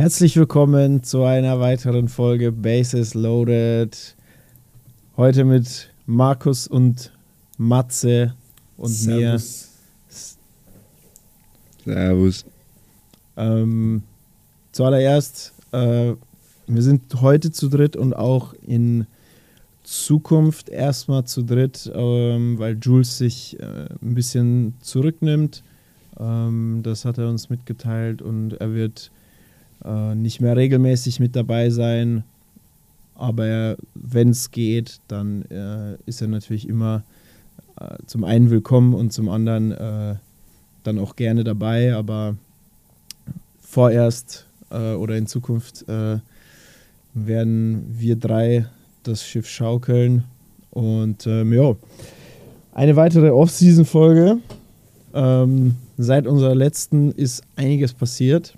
Herzlich willkommen zu einer weiteren Folge Bases Loaded. Heute mit Markus und Matze und Servus. Servus. mir. Ähm, zuallererst, äh, wir sind heute zu dritt und auch in Zukunft erstmal zu dritt, ähm, weil Jules sich äh, ein bisschen zurücknimmt. Ähm, das hat er uns mitgeteilt und er wird äh, nicht mehr regelmäßig mit dabei sein. Aber wenn es geht, dann äh, ist er natürlich immer äh, zum einen willkommen und zum anderen äh, dann auch gerne dabei. Aber vorerst äh, oder in Zukunft werden wir drei das Schiff schaukeln. Und ähm, ja, eine weitere Off-Season-Folge. Ähm, seit unserer letzten ist einiges passiert.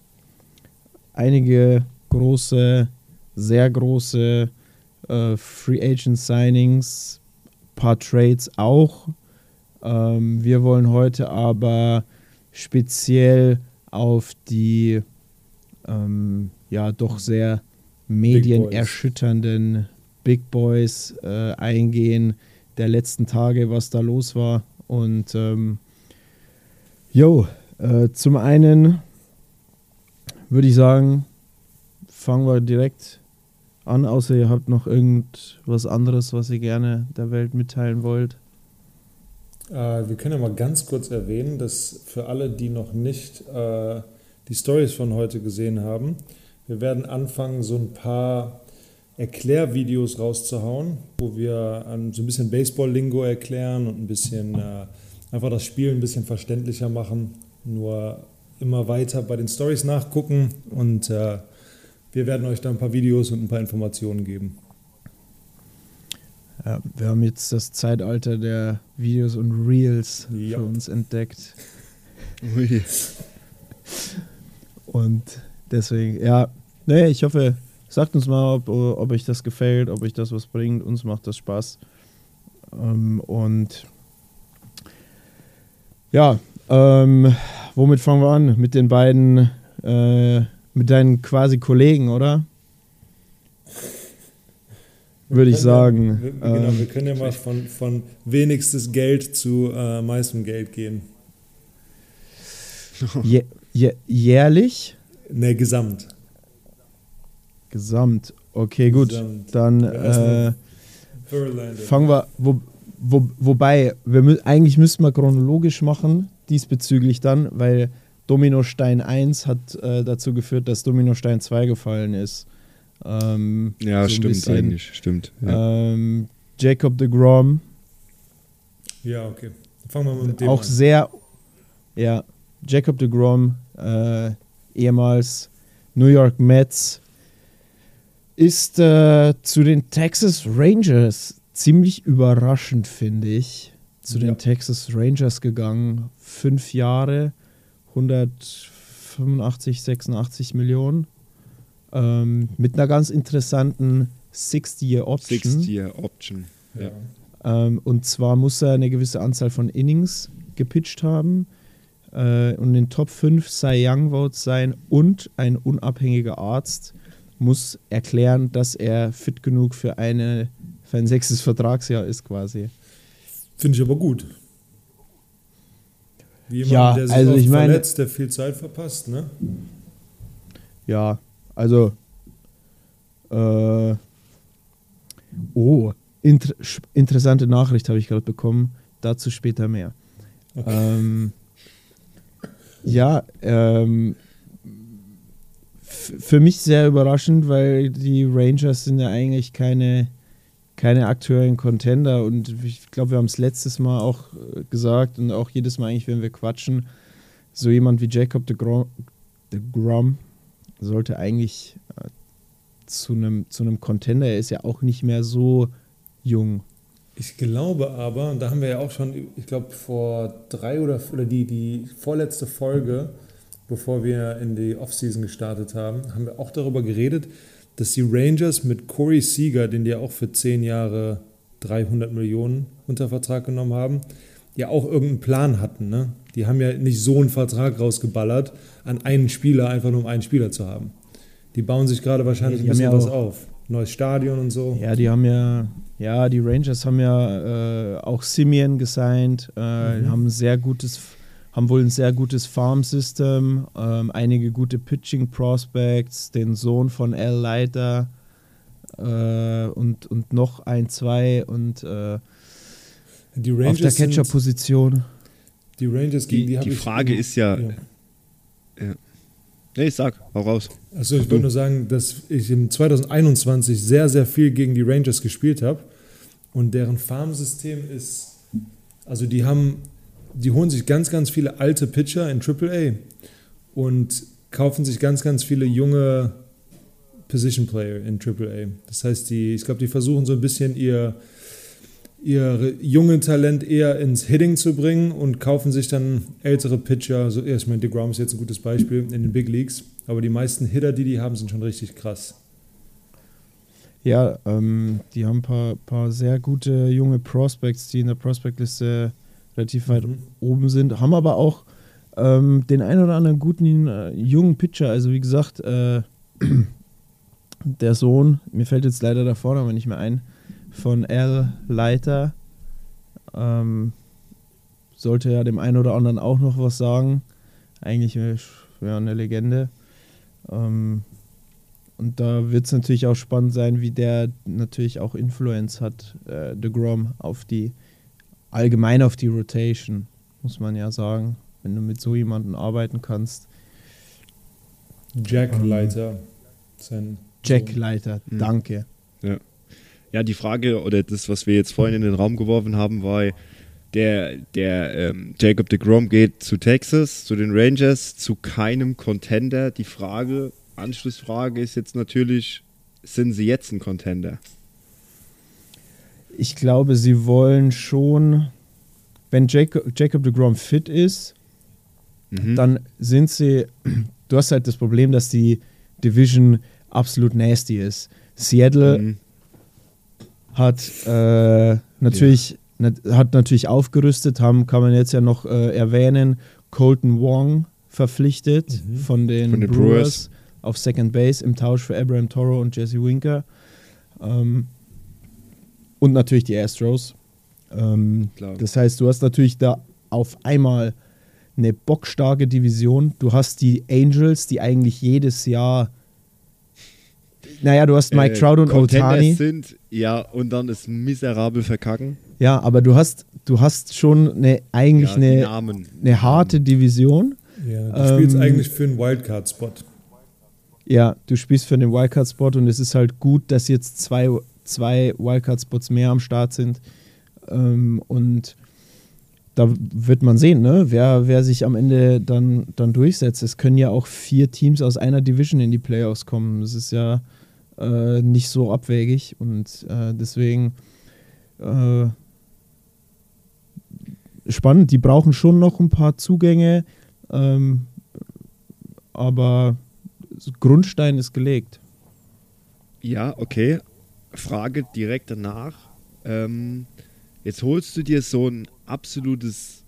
Einige große, sehr große äh, Free Agent Signings, paar Trades auch. Ähm, wir wollen heute aber speziell auf die ähm, ja doch sehr medienerschütternden Big Boys äh, eingehen der letzten Tage, was da los war. Und ähm, äh, zum einen würde ich sagen, fangen wir direkt an, außer ihr habt noch irgendwas anderes, was ihr gerne der Welt mitteilen wollt. Äh, wir können ja mal ganz kurz erwähnen, dass für alle, die noch nicht äh, die Stories von heute gesehen haben, wir werden anfangen, so ein paar Erklärvideos rauszuhauen, wo wir ähm, so ein bisschen Baseball-Lingo erklären und ein bisschen äh, einfach das Spiel ein bisschen verständlicher machen. Nur immer weiter bei den Stories nachgucken und äh, wir werden euch da ein paar Videos und ein paar Informationen geben. Ja, wir haben jetzt das Zeitalter der Videos und Reels Ja. für uns entdeckt. Und deswegen, ja, nee, ich hoffe, sagt uns mal, ob, ob euch das gefällt, ob euch das was bringt. Uns macht das Spaß. Ähm, und ja, ähm, womit fangen wir an? Mit den beiden, äh, mit deinen quasi Kollegen, oder? Würde ich Wir sagen. Ja, wir, genau, Ähm, wir können ja mal von, von wenigstes Geld zu äh, meistem Geld gehen. jä- jä- jährlich? Ne, gesamt. Gesamt. Okay, gut. Gesamt. Dann äh, fangen wir, wo, wo, wobei, wir eigentlich müssten wir chronologisch machen, diesbezüglich dann, weil Dominostein 1 hat äh, dazu geführt, dass Dominostein 2 gefallen ist. Ähm, Ja, so stimmt bisschen. eigentlich, stimmt. Ja. Ähm, Jacob de Grom, Ja, okay. Fangen wir mal mit dem auch an. sehr, ja, Jacob de Grom, äh, ehemals New York Mets, ist äh, zu den Texas Rangers ziemlich überraschend, finde ich, zu Ja. den Texas Rangers gegangen. Fünf Jahre, 185, 86 Millionen. Ähm, mit einer ganz interessanten 60-Year-Option. Sixth Year Option. Ja. Ähm, und zwar muss er eine gewisse Anzahl von Innings gepitcht haben äh, und in den Top 5 Cy Young Votes sein und ein unabhängiger Arzt muss erklären, dass er fit genug für, eine, für ein sechstes Vertragsjahr ist quasi. Finde ich aber gut. Wie jemand, Ja, der sich also ich meine- verletzt, der viel Zeit verpasst, ne? Ja, also äh, oh, inter interessante Nachricht habe ich gerade bekommen. Dazu später mehr. Ähm, ja, ähm, für mich sehr überraschend, weil die Rangers sind ja eigentlich keine, keine aktuellen Contender und ich glaube, wir haben es letztes Mal auch äh, gesagt und auch jedes Mal eigentlich, wenn wir quatschen, so jemand wie Jacob de Grom, de Grom sollte eigentlich äh, zu einem zu Contender, er ist ja auch nicht mehr so jung. Ich glaube aber, und da haben wir ja auch schon, ich glaube, vor drei oder, oder die, die vorletzte Folge, bevor wir in die Offseason gestartet haben, haben wir auch darüber geredet, dass die Rangers mit Corey Seager, den die ja auch für zehn Jahre 300 Millionen unter Vertrag genommen haben, ja auch irgendeinen Plan hatten. Ne? Die haben ja nicht so einen Vertrag rausgeballert, an einen Spieler, einfach nur um einen Spieler zu haben. Die bauen sich gerade wahrscheinlich Die ein bisschen ja was auf. Neues Stadion und so. Ja, die haben ja, ja, die Rangers haben ja äh, auch Simeon gesigned, äh, Mhm. haben ein sehr gutes, haben wohl ein sehr gutes Farm-System, ähm, einige gute Pitching-Prospects, den Sohn von Al Leiter äh, und, und noch ein, zwei und äh, Die auf der Catcher-Position. die Rangers gegen Die, die, die ich- Frage ist ja, Ja. nee, ich sag, hau raus. Also ich wollte nur sagen, dass ich im 2021 sehr, sehr viel gegen die Rangers gespielt habe und deren Farmsystem ist, also die haben, die holen sich ganz, ganz viele alte Pitcher in AAA und kaufen sich ganz, ganz viele junge Position Player in AAA. Das heißt, die, ich glaube, die versuchen so ein bisschen ihr, ihr junge Talent eher ins Hitting zu bringen und kaufen sich dann ältere Pitcher. So, ja, ich meine, DeGrom ist jetzt ein gutes Beispiel in den Big Leagues, aber die meisten Hitter, die die haben, sind schon richtig krass. Ja, ähm, die haben ein paar, paar sehr gute junge Prospects, die in der Prospectliste relativ weit Mhm. oben sind, haben aber auch ähm, den ein oder anderen guten äh, jungen Pitcher. Also wie gesagt, äh, der Sohn, mir fällt jetzt leider der Vorname nicht mehr ein, von Al Leiter, ähm, sollte ja dem einen oder anderen auch noch was sagen. Eigentlich ja, eine Legende. Ähm, und da wird es natürlich auch spannend sein, wie der natürlich auch Influence hat, äh, De Grom, auf die, allgemein auf die Rotation, muss man ja sagen. Wenn du mit so jemandem arbeiten kannst. Jack Ähm, Leiter. Sein Jack. Leiter, Mhm. danke. Ja, die Frage oder das, was wir jetzt vorhin in den Raum geworfen haben, war, der, der ähm, Jacob de Grom geht zu Texas, zu den Rangers, zu keinem Contender. Die Frage, Anschlussfrage ist jetzt natürlich, sind sie jetzt ein Contender? Ich glaube, sie wollen schon, wenn Jacob, Jacob de Grom fit ist, Mhm. dann sind sie, du hast halt das Problem, dass die Division absolut nasty ist. Seattle Mhm. hat äh, natürlich nat hat natürlich aufgerüstet, haben kann man jetzt ja noch äh, erwähnen, Colton Wong verpflichtet Mhm. von, den Von den Brewers, Brewers. auf Second Base im Tausch für Abraham Toro und Jesse Winker. Ähm, und natürlich die Astros. Ähm, Klar. das heißt, du hast natürlich da auf einmal eine bockstarke Division. Du hast die Angels, die eigentlich jedes Jahr naja, du hast Mike Äh, Trout und Contenders Otani. sind, ja, und dann ist miserabel verkacken. Ja, aber du hast, du hast schon eine, eigentlich Ja, eine, Namen. eine harte Division. Ja, du spielst Ähm, eigentlich für einen Wildcard-Spot. Ja, du spielst für den Wildcard-Spot und es ist halt gut, dass jetzt zwei, zwei Wildcard-Spots mehr am Start sind. Ähm, und da wird man sehen, ne? wer, wer sich am Ende dann, dann durchsetzt. Es können ja auch vier Teams aus einer Division in die Playoffs kommen. Das ist ja äh, nicht so abwegig und äh, deswegen äh, spannend. Die brauchen schon noch ein paar Zugänge, ähm, aber Grundstein ist gelegt. Ja, okay. Frage direkt danach. Ähm, jetzt holst du dir so ein absolutes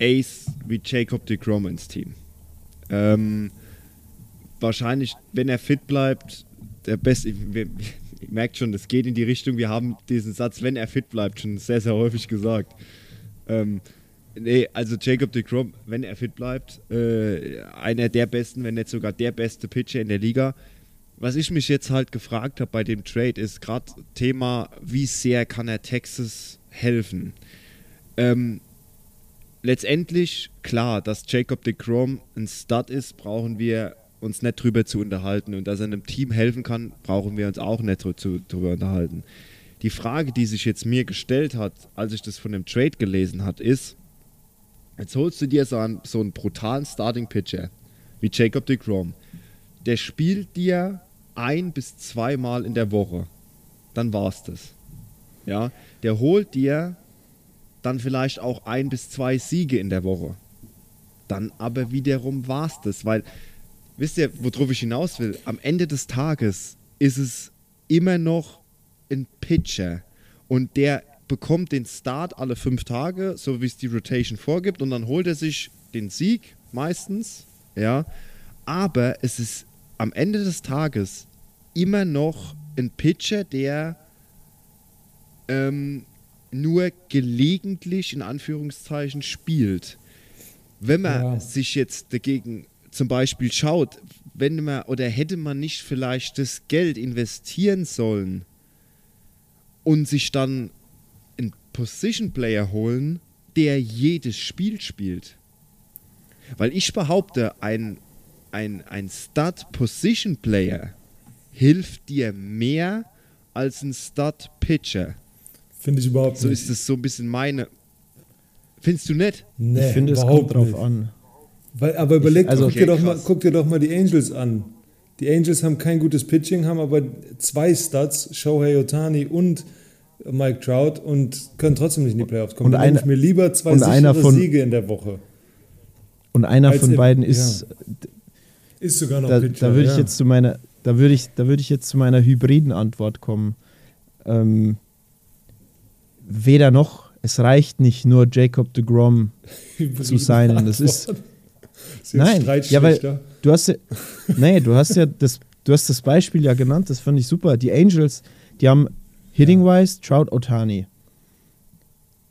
Ace wie Jacob de Grom ins Team. Ähm, wahrscheinlich, wenn er fit bleibt, der beste. Wir, ihr merkt schon, es geht in die Richtung. Wir haben diesen Satz, wenn er fit bleibt, schon sehr, sehr häufig gesagt. Ähm, nee, also Jacob de Grom, wenn er fit bleibt, äh, einer der besten, wenn nicht sogar der beste Pitcher in der Liga. Was ich mich jetzt halt gefragt habe bei dem Trade ist gerade Thema, wie sehr kann er Texas helfen? Ähm, letztendlich, klar, dass Jacob de Grom ein Stud ist, brauchen wir uns nicht drüber zu unterhalten. Und dass er einem Team helfen kann, brauchen wir uns auch nicht drüber unterhalten. Die Frage, die sich jetzt mir gestellt hat, als ich das von dem Trade gelesen hat, ist, jetzt holst du dir so einen, so einen brutalen Starting-Pitcher wie Jacob de Grom. Der spielt dir ein bis zweimal in der Woche. Dann war's das. Ja, der holt dir dann vielleicht auch ein bis zwei Siege in der Woche. Dann aber wiederum war's das, weil wisst ihr, worauf ich hinaus will? Am Ende des Tages ist es immer noch ein Pitcher und der bekommt den Start alle fünf Tage, so wie es die Rotation vorgibt, und dann holt er sich den Sieg meistens, ja. Aber es ist am Ende des Tages immer noch ein Pitcher, der ähm, nur gelegentlich in Anführungszeichen spielt. Wenn man Ja. sich jetzt dagegen zum Beispiel schaut, wenn man oder hätte man nicht vielleicht das Geld investieren sollen und sich dann einen Position Player holen, der jedes Spiel spielt. Weil ich behaupte, ein, ein, ein Stud Position Player hilft dir mehr als ein Stud Pitcher. Finde ich überhaupt So nicht. ist es so ein bisschen meine. Findest du nicht? Nee, ich finde, es kommt drauf nicht. an. Weil, aber überleg, also- guck, Okay, dir doch mal, guck dir doch mal die Angels an. Die Angels haben kein gutes Pitching, haben aber zwei Stats, Shohei Otani und Mike Trout und können trotzdem nicht in die Playoffs kommen. Und nehme ich mir lieber zwei sichere von- Siege in der Woche. Und einer Als von im- beiden ja. Ist, sogar noch da, Pitcher. da würde ich ja. jetzt zu meiner, da würde ich, da würde ich jetzt zu meiner hybriden Antwort kommen. Ähm, weder noch, es reicht nicht nur Jacob de Grom zu sein. Das ist, Ist Nein, ja, weil du hast ja, nee, du hast ja das, du hast das Beispiel ja genannt, das fand ich super. Die Angels, die haben Hitting-wise Trout Otani.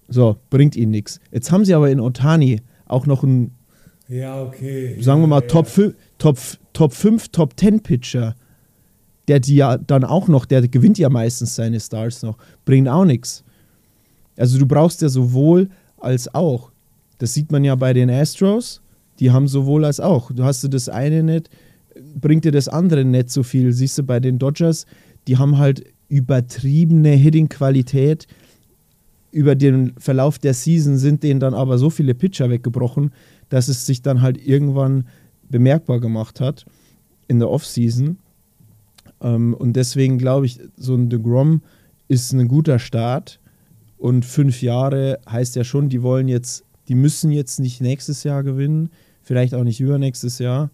So, bringt ihnen nichts. Jetzt haben sie aber in Otani auch noch einen, Ja, okay. sagen wir mal, ja, Top, 5, Top, Top 5, Top 10 Pitcher, der die ja dann auch noch, der gewinnt ja meistens seine Stars noch, bringt auch nichts. Also du brauchst ja sowohl als auch. Das sieht man ja bei den Astros, die haben sowohl als auch. Du hast du das eine nicht, bringt dir das andere nicht so viel. Siehst du bei den Dodgers, die haben halt übertriebene Hitting-Qualität. Über den Verlauf der Season sind denen dann aber so viele Pitcher weggebrochen, dass es sich dann halt irgendwann bemerkbar gemacht hat in der Offseason. Ähm, und deswegen glaube ich, so ein DeGrom ist ein guter Start. Und fünf Jahre heißt ja schon, die wollen jetzt, die müssen jetzt nicht nächstes Jahr gewinnen, vielleicht auch nicht übernächstes Jahr.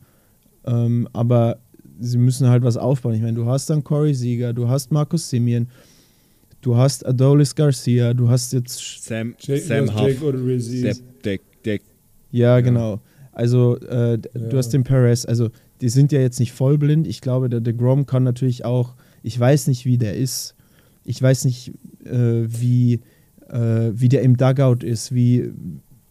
Ähm, aber sie müssen halt was aufbauen. Ich meine, du hast dann Corey Sieger, du hast Markus Simeon, du hast Adolis Garcia, du hast jetzt Sam, Jake, Sam Huff. Jake Odorizzi. Der, der, der, Ja, genau. Also äh, du hast den Perez, also die sind ja jetzt nicht vollblind. Ich glaube, der, der Grom kann natürlich auch, ich weiß nicht, wie der ist. Ich weiß nicht, äh, wie, äh, wie der im Dugout ist, wie,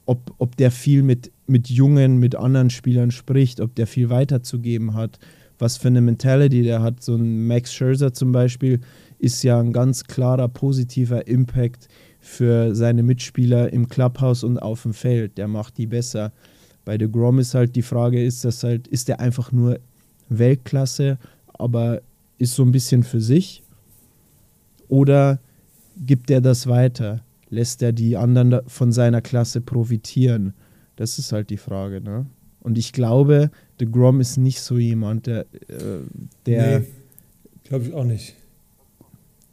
ob, ob der viel mit, mit Jungen, mit anderen Spielern spricht, ob der viel weiterzugeben hat, was für eine Mentality der hat. So ein Max Scherzer zum Beispiel ist ja ein ganz klarer positiver Impact für seine Mitspieler im Clubhouse und auf dem Feld. Der macht die besser. Bei The Grom ist halt die Frage, ist das halt, ist der einfach nur Weltklasse, aber ist so ein bisschen für sich? Oder gibt er das weiter? Lässt er die anderen von seiner Klasse profitieren? Das ist halt die Frage, ne? Und ich glaube, The Grom ist nicht so jemand, der, äh, der nee, glaube ich auch nicht.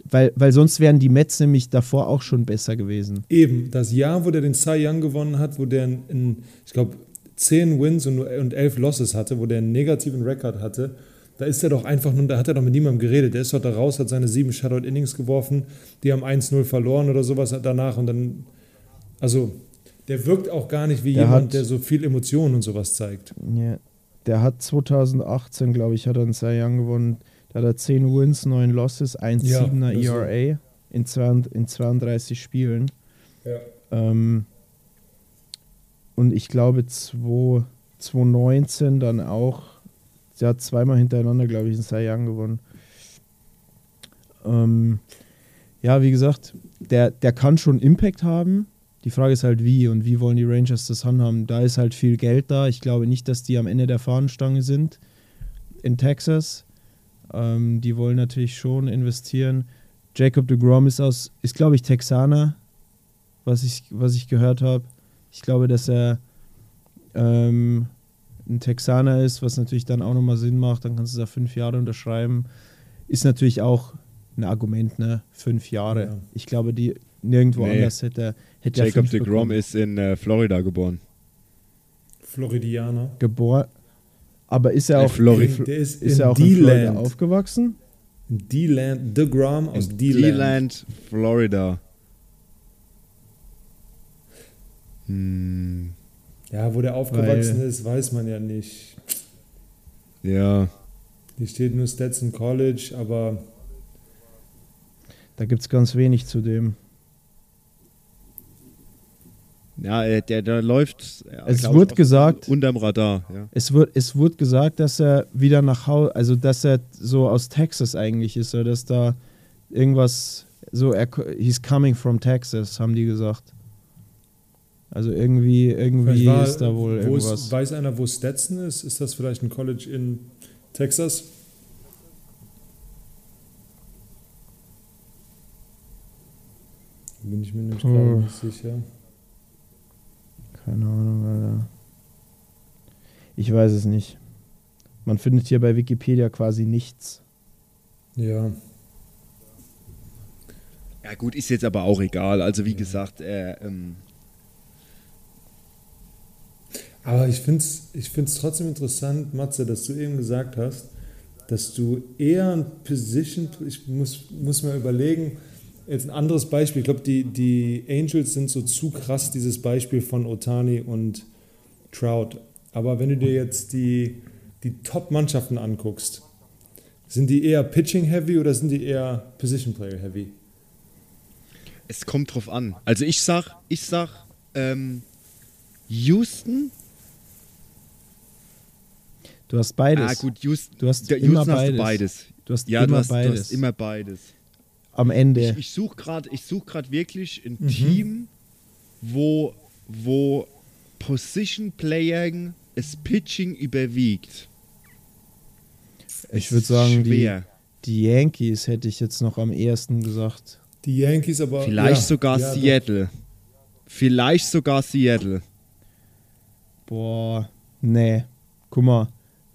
Weil, weil sonst wären die Mets nämlich davor auch schon besser gewesen. Eben, das Jahr, wo der den Cy Young gewonnen hat, wo der, in, ich glaube, 10 Wins und, und 11 Losses hatte, wo der einen negativen Rekord hatte, da ist er doch einfach nur, da hat er doch mit niemandem geredet. Der ist doch da raus, hat seine sieben Shutout-Innings geworfen, die haben 1-0 verloren oder sowas danach und dann, also, der wirkt auch gar nicht wie Der jemand, hat- der so viel Emotionen und sowas zeigt. Ja. Der hat 2018, glaube ich, hat er einen Cy Young gewonnen. Da hat er 10 Wins, 9 Losses, 1,7er Ja, ERA in, zwei, in 32 Spielen. Ja. Ähm, und ich glaube, 2 2019 dann auch, der hat zweimal hintereinander, glaube ich, einen Cy Young gewonnen. Ähm, ja, wie gesagt, der, der kann schon Impact haben. Die Frage ist halt, wie und wie wollen die Rangers das handhaben. Da ist halt viel Geld da. Ich glaube nicht, dass die am Ende der Fahnenstange sind in Texas. Ähm, die wollen natürlich schon investieren. Jacob de Grom ist aus, ist glaube ich Texaner, was ich, was ich gehört habe. Ich glaube, dass er ähm, ein Texaner ist, was natürlich dann auch nochmal Sinn macht. Dann kannst du da fünf Jahre unterschreiben. Ist natürlich auch ein Argument, ne? Fünf Jahre. Ja. Ich glaube, die nirgendwo Nee. anders hätte, er- hätte er Jacob fünf de Grom bekommen. ist in äh, Florida geboren. Floridianer. geboren. Aber ist er In auch Flori- Fl- Der ist, ist in er auch in Florida D-Land. aufgewachsen? D-Land. The Grom aus D-Land. D-Land, Florida. Hm, Ja, wo der aufgewachsen ist, weiß man ja nicht. ja. Hier steht nur Stetson College, aber Da gibt es ganz wenig zu dem. Ja, äh, der, der läuft. ja, Es glaub ich, gesagt- Unterm Radar, ja. Es, wird, es wurde gesagt, dass er wieder nach Hause, also dass er so aus Texas eigentlich ist, oder dass da irgendwas, so, er, he's coming from Texas, haben die gesagt. Also irgendwie, irgendwie war, ist da wohl wo irgendwas. ist, weiß einer, wo Stetson ist? Ist das vielleicht ein College in Texas? Bin ich mir nämlich Oh. nicht sicher. Keine Ahnung, Alter. Ich weiß es nicht. Man findet hier bei Wikipedia quasi nichts. Ja, Ja, gut, ist jetzt aber auch egal. Also, wie gesagt, äh, ähm, aber ich finde es ich find's trotzdem interessant, Matze, dass du eben gesagt hast, dass du eher ein Position, ich muss, muss mir überlegen, jetzt ein anderes Beispiel, ich glaube, die, die Angels sind so zu krass, dieses Beispiel von Otani und Trout. Aber wenn du dir jetzt die, die Top-Mannschaften anguckst, sind die eher Pitching-heavy oder sind die eher Position-Player-heavy? es kommt drauf an. Also, ich sag, ich sag, ähm, Houston. Du hast beides. Ah, gut, Houston. Du hast der immer Houston hast du beides. beides. Du hast Ja, immer du hast, du beides. hast immer beides. Am Ende. Ich, ich suche gerade such grad wirklich ein Mhm. Team, wo, wo Position Playing das Pitching überwiegt. Ich würde sagen, die, die Yankees hätte ich jetzt noch am ehesten gesagt. Die Yankees aber. Vielleicht ja, sogar ja, doch. Seattle. Vielleicht sogar Seattle. Boah, nee. Guck mal,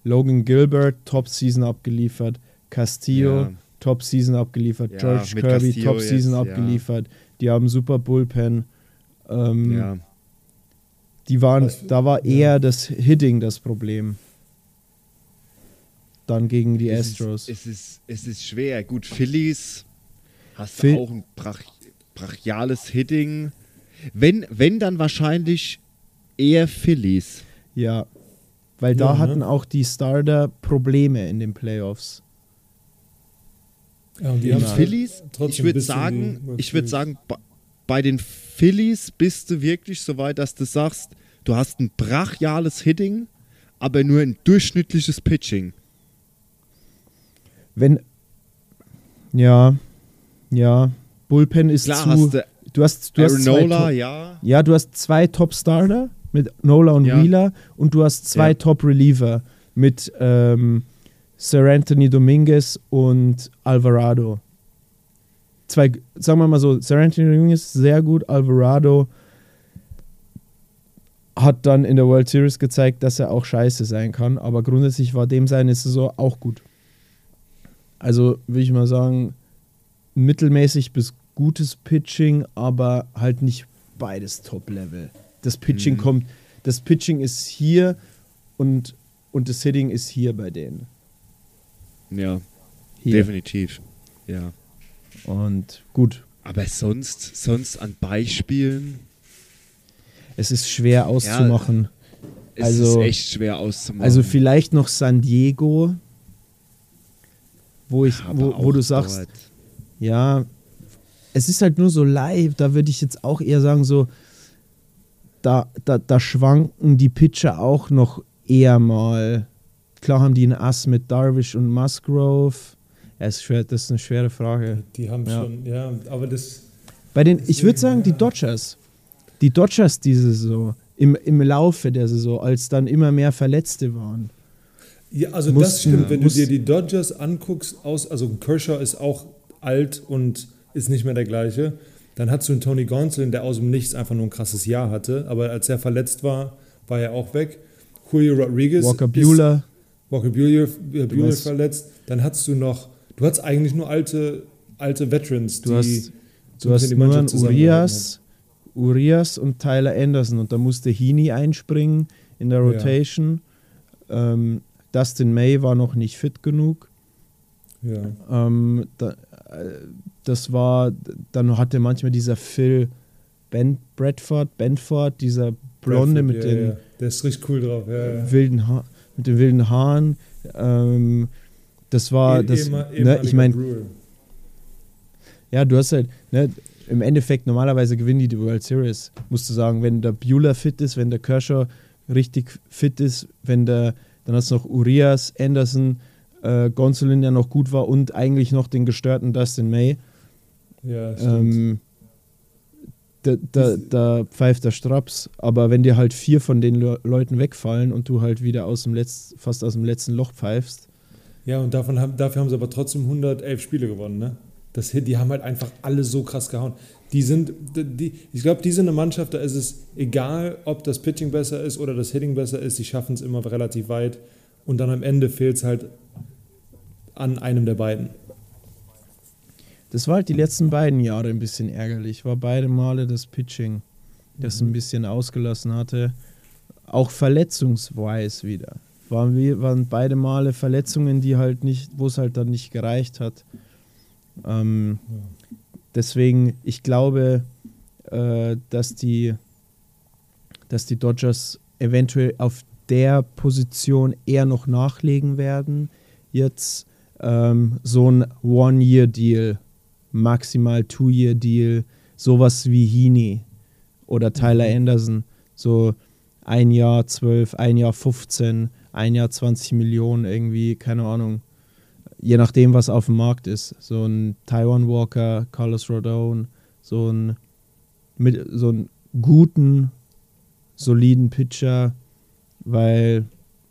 Logan Gilbert, Top-Season abgeliefert. Castillo, Ja. Top-Season abgeliefert. Ja, George Kirby, Top-Season jetzt, ja. abgeliefert. Die haben super Bullpen. Ähm, Ja. Die waren, Was- da war ja. eher das Hitting das Problem. Dann gegen die Es Astros. Ist, es, ist, es ist schwer. Gut, Phillies hast Phil- du auch ein brach, brachiales Hitting. Wenn, wenn, dann wahrscheinlich eher Phillies. ja, weil da Ja, ne? hatten auch die Starter Probleme in den Playoffs. Ja, und die. Phillies, ich würde sagen, ich würde sagen, bei- den Phillies bist du wirklich so weit, dass du sagst, du hast ein brachiales Hitting, aber nur ein durchschnittliches Pitching. Wenn. Ja, ja. Bullpen ist Klar zu. hast du du hast, du hast zwei Nola, ja. ja, du hast zwei Top-Starter mit Nola und Ja. Wheeler und du hast zwei Ja. Top-Reliever mit ähm, Sir Anthony Dominguez und Alvarado. Zwei, sagen wir mal so, Sir Anthony Dominguez sehr gut, Alvarado hat dann in der World Series gezeigt, dass er auch scheiße sein kann, aber grundsätzlich war dem seine Saison auch gut. Also würde ich mal sagen, mittelmäßig bis gutes Pitching, aber halt nicht beides Top-Level. Das Pitching Mhm. kommt, das Pitching ist hier und, und das Hitting ist hier bei denen. Ja, Hier. definitiv. Ja. Und gut, Aber sonst, sonst an Beispielen, es ist schwer auszumachen. ist Also- es echt schwer auszumachen. Also vielleicht noch San Diego, wo ich, Aber wo, wo du sagst, dort. ja, es ist halt nur so live, da würde ich jetzt auch eher sagen, so, da, da, da schwanken die Pitcher auch noch eher mal. Klar haben die einen Ass mit Darvish und Musgrove. Ja, ist schwer, das ist eine schwere Frage. Die haben Ja. schon, ja, aber das. Bei den, ich würde sagen, die. Dodgers. Die Dodgers diese Saison, im, im Laufe der Saison, als dann immer mehr Verletzte waren. Ja, also Mussten- das stimmt, wenn du dir die Dodgers anguckst, aus, also Kershaw ist auch alt und ist nicht mehr der gleiche. Dann hast du einen Tony Gonsolin, der aus dem Nichts einfach nur ein krasses Jahr hatte, aber als er verletzt war, war er auch weg. Julio Rodriguez. Walker Bueller. Walker Bueller, äh, Bueller hast- verletzt. Dann hattest du noch, du hattest eigentlich nur alte, alte Veterans, Du die hast, du hast die nur Mannschaft Urias, Urias und Tyler Anderson und da musste Heaney einspringen in der Rotation. Ähm, Dustin May war noch nicht fit genug. Ja. Ähm, da, äh, das war, dann hatte manchmal dieser Phil ben, Bradford, Benford, dieser Blonde Bradford, mit ja, den ja. Der ist richtig cool drauf, ja, ja. wilden ha mit den wilden Haaren. Ähm, das war Eh- das. Ne, ich meine, ja, du hast halt, ne, im Endeffekt normalerweise gewinnen die die World Series. Musst du sagen, wenn der Bueller fit ist, wenn der Kershaw richtig fit ist, wenn der, dann hast du noch Urias, Anderson, äh, Gonsolin, der noch gut war und eigentlich noch den gestörten Dustin May. Ja, stimmt. Ähm, da, da, da pfeift der Straps, aber wenn dir halt vier von den Le Leuten wegfallen und du halt wieder aus dem Letz fast aus dem letzten Loch pfeifst, Ja, und davon haben, dafür haben sie aber trotzdem 111 Spiele gewonnen, ne? Das, die haben halt einfach alle so krass gehauen. Die sind, die, ich glaube, die sind eine Mannschaft, da ist es egal, ob das Pitching besser ist oder das Hitting besser ist, die schaffen es immer relativ weit. Und dann am Ende fehlt es halt an einem der beiden. Das war halt die letzten beiden Jahre ein bisschen ärgerlich. War beide Male das Pitching, das ein bisschen ausgelassen hatte. Auch verletzungsweise wieder. Waren, wir, waren beide Male Verletzungen, die halt nicht, wo es halt dann nicht gereicht hat. Ähm, deswegen, ich glaube, äh, dass die, dass die Dodgers eventuell auf der Position eher noch nachlegen werden. Jetzt ähm, so ein One-Year-Deal, maximal Two-Year-Deal, sowas wie Heaney oder Tyler Anderson, so ein Jahr 12, ein Jahr 15, ein Jahr 20 Millionen irgendwie, keine Ahnung. Je nachdem, was auf dem Markt ist. So ein Taiwan Walker, Carlos Rodon, so ein mit so einen guten, soliden Pitcher, weil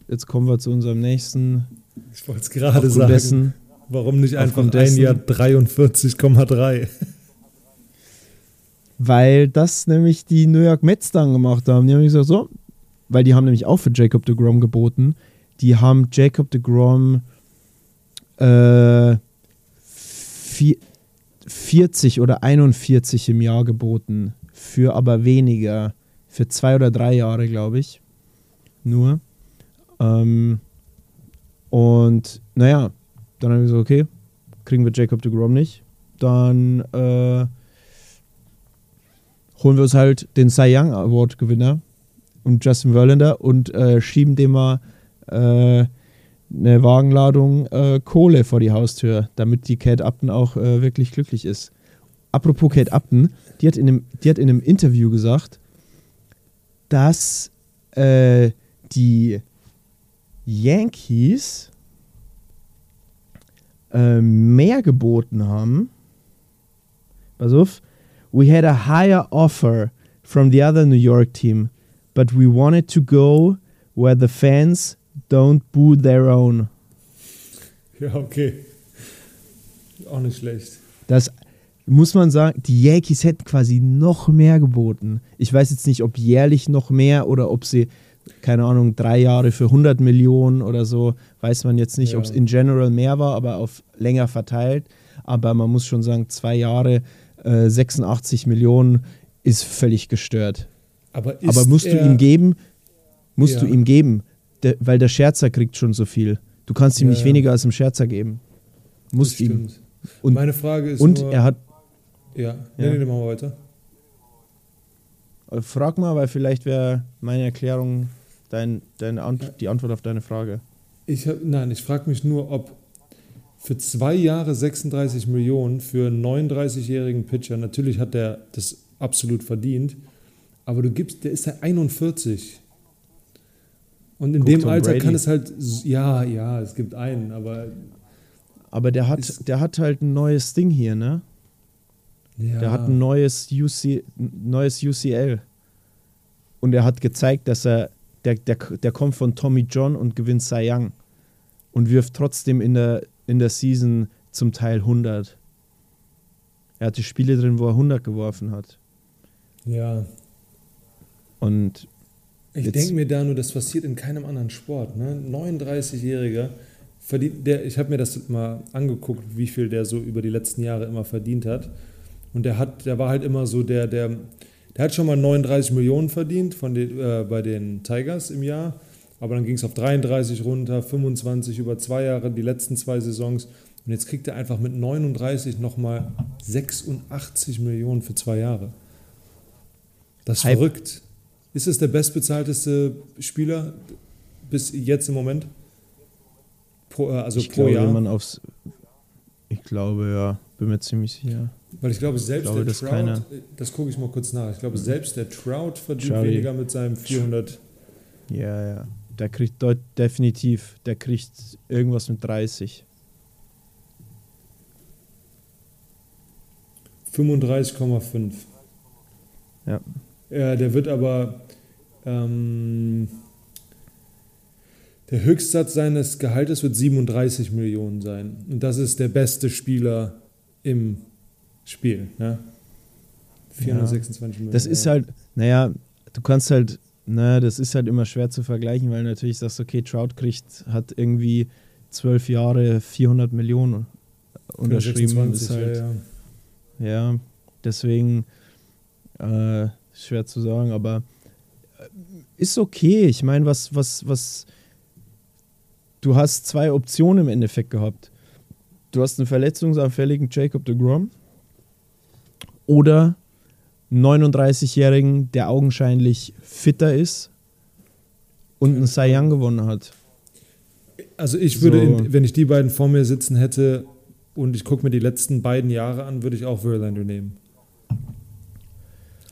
jetzt kommen wir zu unserem nächsten. Ich wollte es gerade sagen. dessen, Warum nicht einfach ein dessen- Jahr 43,3? weil das nämlich die New York Mets dann gemacht haben. Die haben gesagt, so, weil die haben nämlich auch für Jacob de Grom geboten. Die haben Jacob de Grom äh, vi- 40 oder 41 im Jahr geboten, für aber weniger, für zwei oder drei Jahre, glaube ich. Nur. Ähm, und naja, dann haben wir gesagt, okay, kriegen wir Jacob de Grom nicht. Dann äh, holen wir uns halt den Cy Young Award Gewinner und Justin Verlander und äh, schieben dem mal äh, eine Wagenladung äh, Kohle vor die Haustür, damit die Kate Upton auch äh, wirklich glücklich ist. Apropos Kate Upton, die hat in einem, die hat in einem Interview gesagt, dass äh, die Yankees äh, mehr geboten haben. Pass auf. We had a higher offer from the other New York team, but we wanted to go where the fans don't boo their own. Ja, okay. Auch nicht schlecht. Das muss man sagen, die Yankees hätten quasi noch mehr geboten. Ich weiß jetzt nicht, ob jährlich noch mehr oder ob sie, keine Ahnung, drei Jahre für 100 Millionen oder so, weiß man jetzt nicht, Ja. ob es in general mehr war, aber auf länger verteilt. Aber man muss schon sagen, zwei Jahre, äh, 86 Millionen ist völlig gestört. Aber, Aber musst du ihm geben, musst Ja. du ihm geben, der, weil der Scherzer kriegt schon so viel. Du kannst ihm Ja, nicht weniger als dem Scherzer geben. Musst ihm. Und- Meine Frage ist Und nur, er hat, Ja, nee, Ja. nee, nee, machen wir weiter. frag mal, weil vielleicht wäre meine Erklärung dein, deine Ant die Antwort auf deine Frage. Ich hab, nein, ich frage mich nur, ob für zwei Jahre 36 Millionen für einen 39-jährigen Pitcher, natürlich hat der das absolut verdient, aber du gibst, der ist ja 41. Und in Guck dem Tom Alter Brady. kann es halt, ja, ja, es gibt einen, aber Aber der hat, der hat halt ein neues Ding hier, ne? ja, Der hat ein neues, UC, ein neues UCL. Und er hat gezeigt, dass er, der, der, der kommt von Tommy John und gewinnt Cy Young. Und wirft trotzdem in der, in der Season zum Teil 100. er hatte Spiele drin, wo er 100 geworfen hat. Ja. Und Ich denke mir da nur, das passiert in keinem anderen Sport. Ne? 39-Jähriger verdient, der, ich habe mir das mal angeguckt, wie viel der so über die letzten Jahre immer verdient hat. Und der hat, der war halt immer so der, der, der hat schon mal 39 Millionen verdient von den, äh, bei den Tigers im Jahr. Aber dann ging es auf 33 runter, 25 über zwei Jahre, die letzten zwei Saisons. Und jetzt kriegt er einfach mit 39 nochmal 86 Millionen für zwei Jahre. Das ist Hype. verrückt. Ist es der bestbezahlteste Spieler bis jetzt im Moment? Pro, äh, also ich pro glaube, Jahr? wenn man aufs. Ich glaube, ja, bin mir ziemlich sicher. Weil ich glaube, selbst glaube, der dass Trout, keiner- das gucke ich mal kurz nach. Ich glaube, selbst der Trout verdient Charlie. weniger mit seinem 400. Ja, ja. Der kriegt deut definitiv, der kriegt irgendwas mit 30. 35,5. Ja. Ja, der wird aber ähm, der Höchstsatz seines Gehaltes wird 37 Millionen sein. Und das ist der beste Spieler im Spiel. Ne? 426 Millionen. Das ist ja. halt, naja, du kannst halt, naja, das ist halt immer schwer zu vergleichen, weil natürlich sagst du, okay, Trout kriegt, hat irgendwie zwölf Jahre 400 Millionen unterschrieben. 26, ist halt, ja, ja. Ja, deswegen äh, schwer zu sagen, aber äh, ist okay. Ich meine, was, was, was. Du hast zwei Optionen im Endeffekt gehabt. Du hast einen verletzungsanfälligen Jacob de Grom oder einen 39-Jährigen, der augenscheinlich fitter ist und einen Cy Young gewonnen hat. Also ich würde, So. in, wenn ich die beiden vor mir sitzen hätte und ich gucke mir die letzten beiden Jahre an, würde ich auch Verlander nehmen.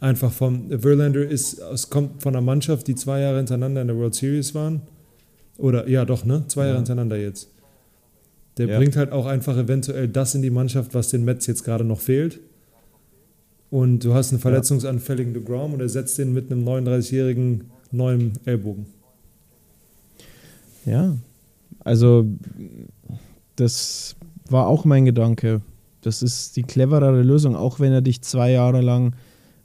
Einfach vom, Verlander ist, es kommt von einer Mannschaft, die zwei Jahre hintereinander in der World Series waren. Oder, ja doch, ne? Zwei Jahre Ja. hintereinander jetzt. Der Ja. bringt halt auch einfach eventuell das in die Mannschaft, was den Mets jetzt gerade noch fehlt. Und du hast einen verletzungsanfälligen DeGrom und er setzt den mit einem 39-jährigen neuen Ellbogen. Ja, also das war auch mein Gedanke. Das ist die cleverere Lösung, auch wenn er dich zwei Jahre lang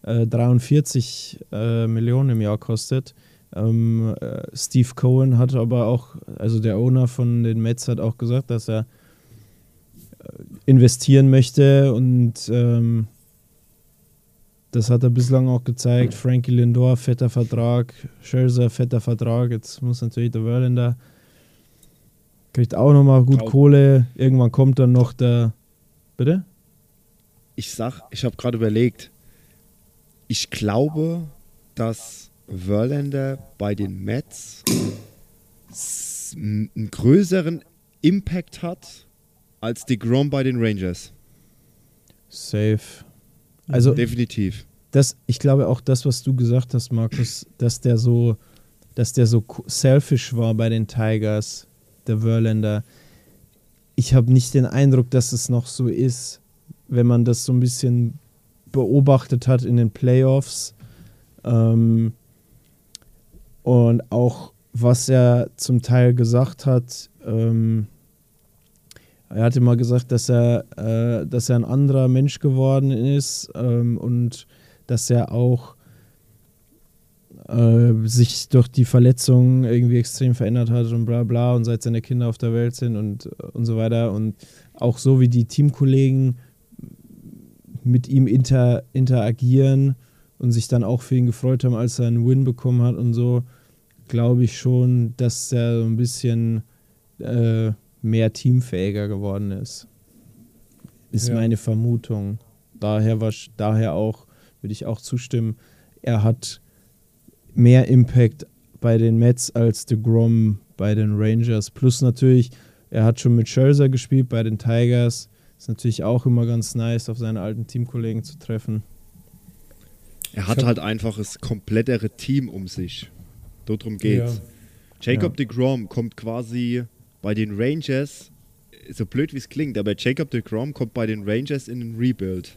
äh, 43 äh, Millionen im Jahr kostet. Ähm, äh, Steve Cohen hat aber auch, also der Owner von den Mets hat auch gesagt, dass er äh, investieren möchte und ähm, das hat er bislang auch gezeigt. Frankie Lindor, fetter Vertrag, Scherzer, fetter Vertrag. Jetzt muss natürlich der Verlander kriegt auch nochmal gut Traut- Kohle. Irgendwann kommt dann noch der. Bitte? Ich sag, ich habe gerade überlegt, ich glaube, dass Verlander bei den Mets einen größeren Impact hat als die Grom bei den Rangers. Safe. Also, Definitiv. das, ich glaube auch das, was du gesagt hast, Markus, dass der so, dass der so selfish war bei den Tigers, der Verlander. Ich habe nicht den Eindruck, dass es noch so ist, wenn man das so ein bisschen beobachtet hat in den Playoffs. Ähm, und auch was er zum Teil gesagt hat, ähm, er hatte mal gesagt, dass er, äh, dass er ein anderer Mensch geworden ist ähm, und dass er auch äh, sich durch die Verletzung irgendwie extrem verändert hat und bla bla und seit seine Kinder auf der Welt sind und, und so weiter. Und auch so wie die Teamkollegen mit ihm inter, interagieren und sich dann auch für ihn gefreut haben, als er einen Win bekommen hat und so, glaube ich schon, dass er so ein bisschen äh, mehr teamfähiger geworden ist. Ist Ja. meine Vermutung. Daher, wasch- daher auch, würde ich auch zustimmen, er hat mehr Impact bei den Mets als de Grom bei den Rangers. Plus natürlich, er hat schon mit Scherzer gespielt bei den Tigers. Ist natürlich auch immer ganz nice, auf seine alten Teamkollegen zu treffen. Er hat halt einfach das komplettere Team um sich. Darum geht's. Ja. Jacob de Grom kommt quasi bei den Rangers, so blöd wie es klingt, aber Jacob de Grom kommt bei den Rangers in den Rebuild.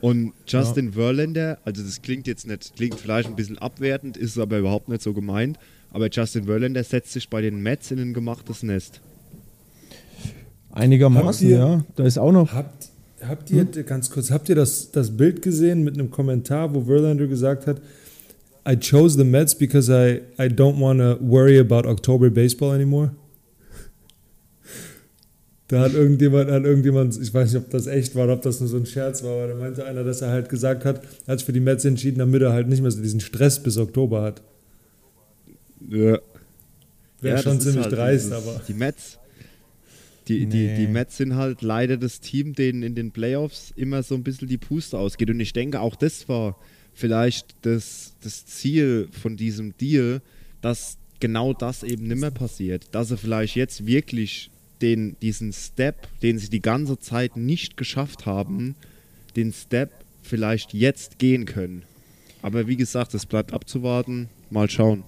Und Justin Verlander, also das klingt jetzt nicht, klingt vielleicht ein bisschen abwertend, ist aber überhaupt nicht so gemeint, aber Justin Verlander setzt sich bei den Mets in ein gemachtes Nest. Einigermaßen, Habt ihr- ja. Da ist auch noch. Habt, Habt ihr, ganz kurz, habt ihr das, das Bild gesehen mit einem Kommentar, wo Verlander gesagt hat, I chose the Mets because I, I don't want to worry about October baseball anymore? Da hat irgendjemand, hat irgendjemand, ich weiß nicht, ob das echt war oder ob das nur so ein Scherz war, aber da meinte einer, dass er halt gesagt hat, er hat sich für die Mets entschieden, damit er halt nicht mehr so diesen Stress bis Oktober hat. Ja. Wäre Ja, schon ziemlich halt dreist, aber. Die Mets. Die, die, Nee. die Mets sind halt leider das Team, denen in den Playoffs immer so ein bisschen die Puste ausgeht. Und ich denke, auch das war vielleicht das, das Ziel von diesem Deal, dass genau das eben nicht mehr passiert. Dass sie vielleicht jetzt wirklich den, diesen Step, den sie die ganze Zeit nicht geschafft haben, den Step vielleicht jetzt gehen können. Aber wie gesagt, es bleibt abzuwarten. Mal schauen.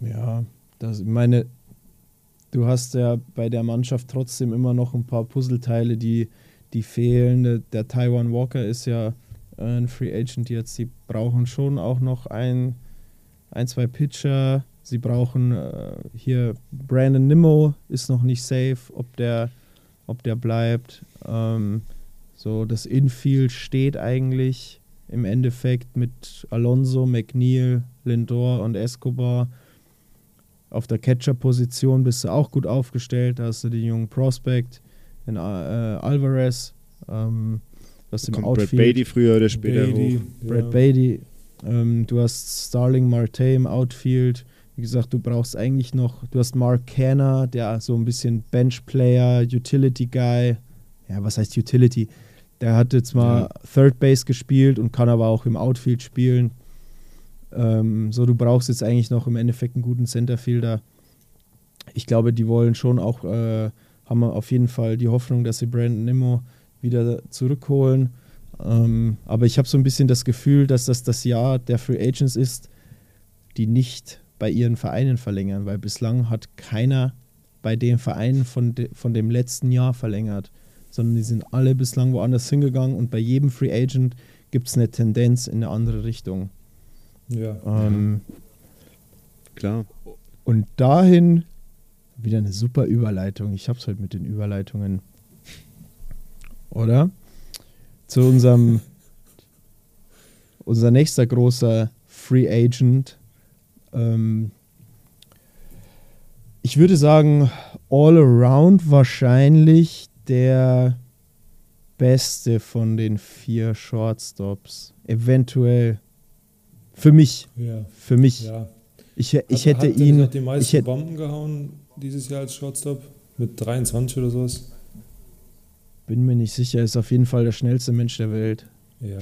Ja, das, ich meine, du hast ja bei der Mannschaft trotzdem immer noch ein paar Puzzleteile, die, die fehlen. Der, Taiwan Walker ist ja ein Free Agent jetzt. Sie brauchen schon auch noch ein, ein zwei Pitcher. Sie brauchen äh, hier Brandon Nimmo ist noch nicht safe, ob der, ob der bleibt. Ähm, so, das Infield steht eigentlich im Endeffekt mit Alonso, McNeil, Lindor und Escobar. Auf der Catcher-Position bist du auch gut aufgestellt. Da hast du den jungen Prospect, den äh, Alvarez. Ähm, das im Kommt Brad Outfield. Beatty früher oder später Beatty, hoch. Brad ja. Beatty. Ähm, du hast Starling Marte im Outfield. Wie gesagt, du brauchst eigentlich noch, du hast Mark Canner, der so ein bisschen Bench-Player, Utility-Guy. Ja, was heißt Utility? Der hat jetzt mal Ja. Third Base gespielt und kann aber auch im Outfield spielen. Ähm, so, du brauchst jetzt eigentlich noch im Endeffekt einen guten Centerfielder. Ich glaube, die wollen schon auch, äh, haben auf jeden Fall die Hoffnung, dass sie Brandon Nimmo wieder zurückholen. Ähm, aber ich habe so ein bisschen das Gefühl, dass das das Jahr der Free Agents ist, die nicht bei ihren Vereinen verlängern, weil bislang hat keiner bei den Vereinen von, de, von dem letzten Jahr verlängert, sondern die sind alle bislang woanders hingegangen und bei jedem Free Agent gibt es eine Tendenz in eine andere Richtung. Ja. Ähm, Klar. und dahin wieder eine super Überleitung. Ich hab's heute mit den Überleitungen. Oder? Zu unserem unser nächster großer Free Agent. Ähm, ich würde sagen, all around wahrscheinlich der beste von den vier Shortstops. Eventuell. Für mich. Ja. Für mich. ja. Ich, ich Hat- hätte hat ihn. meisten ich hätte, Bomben gehauen dieses Jahr als Shortstop? Mit 23 oder sowas? Bin mir nicht sicher, ist auf jeden Fall der schnellste Mensch der Welt. Ja.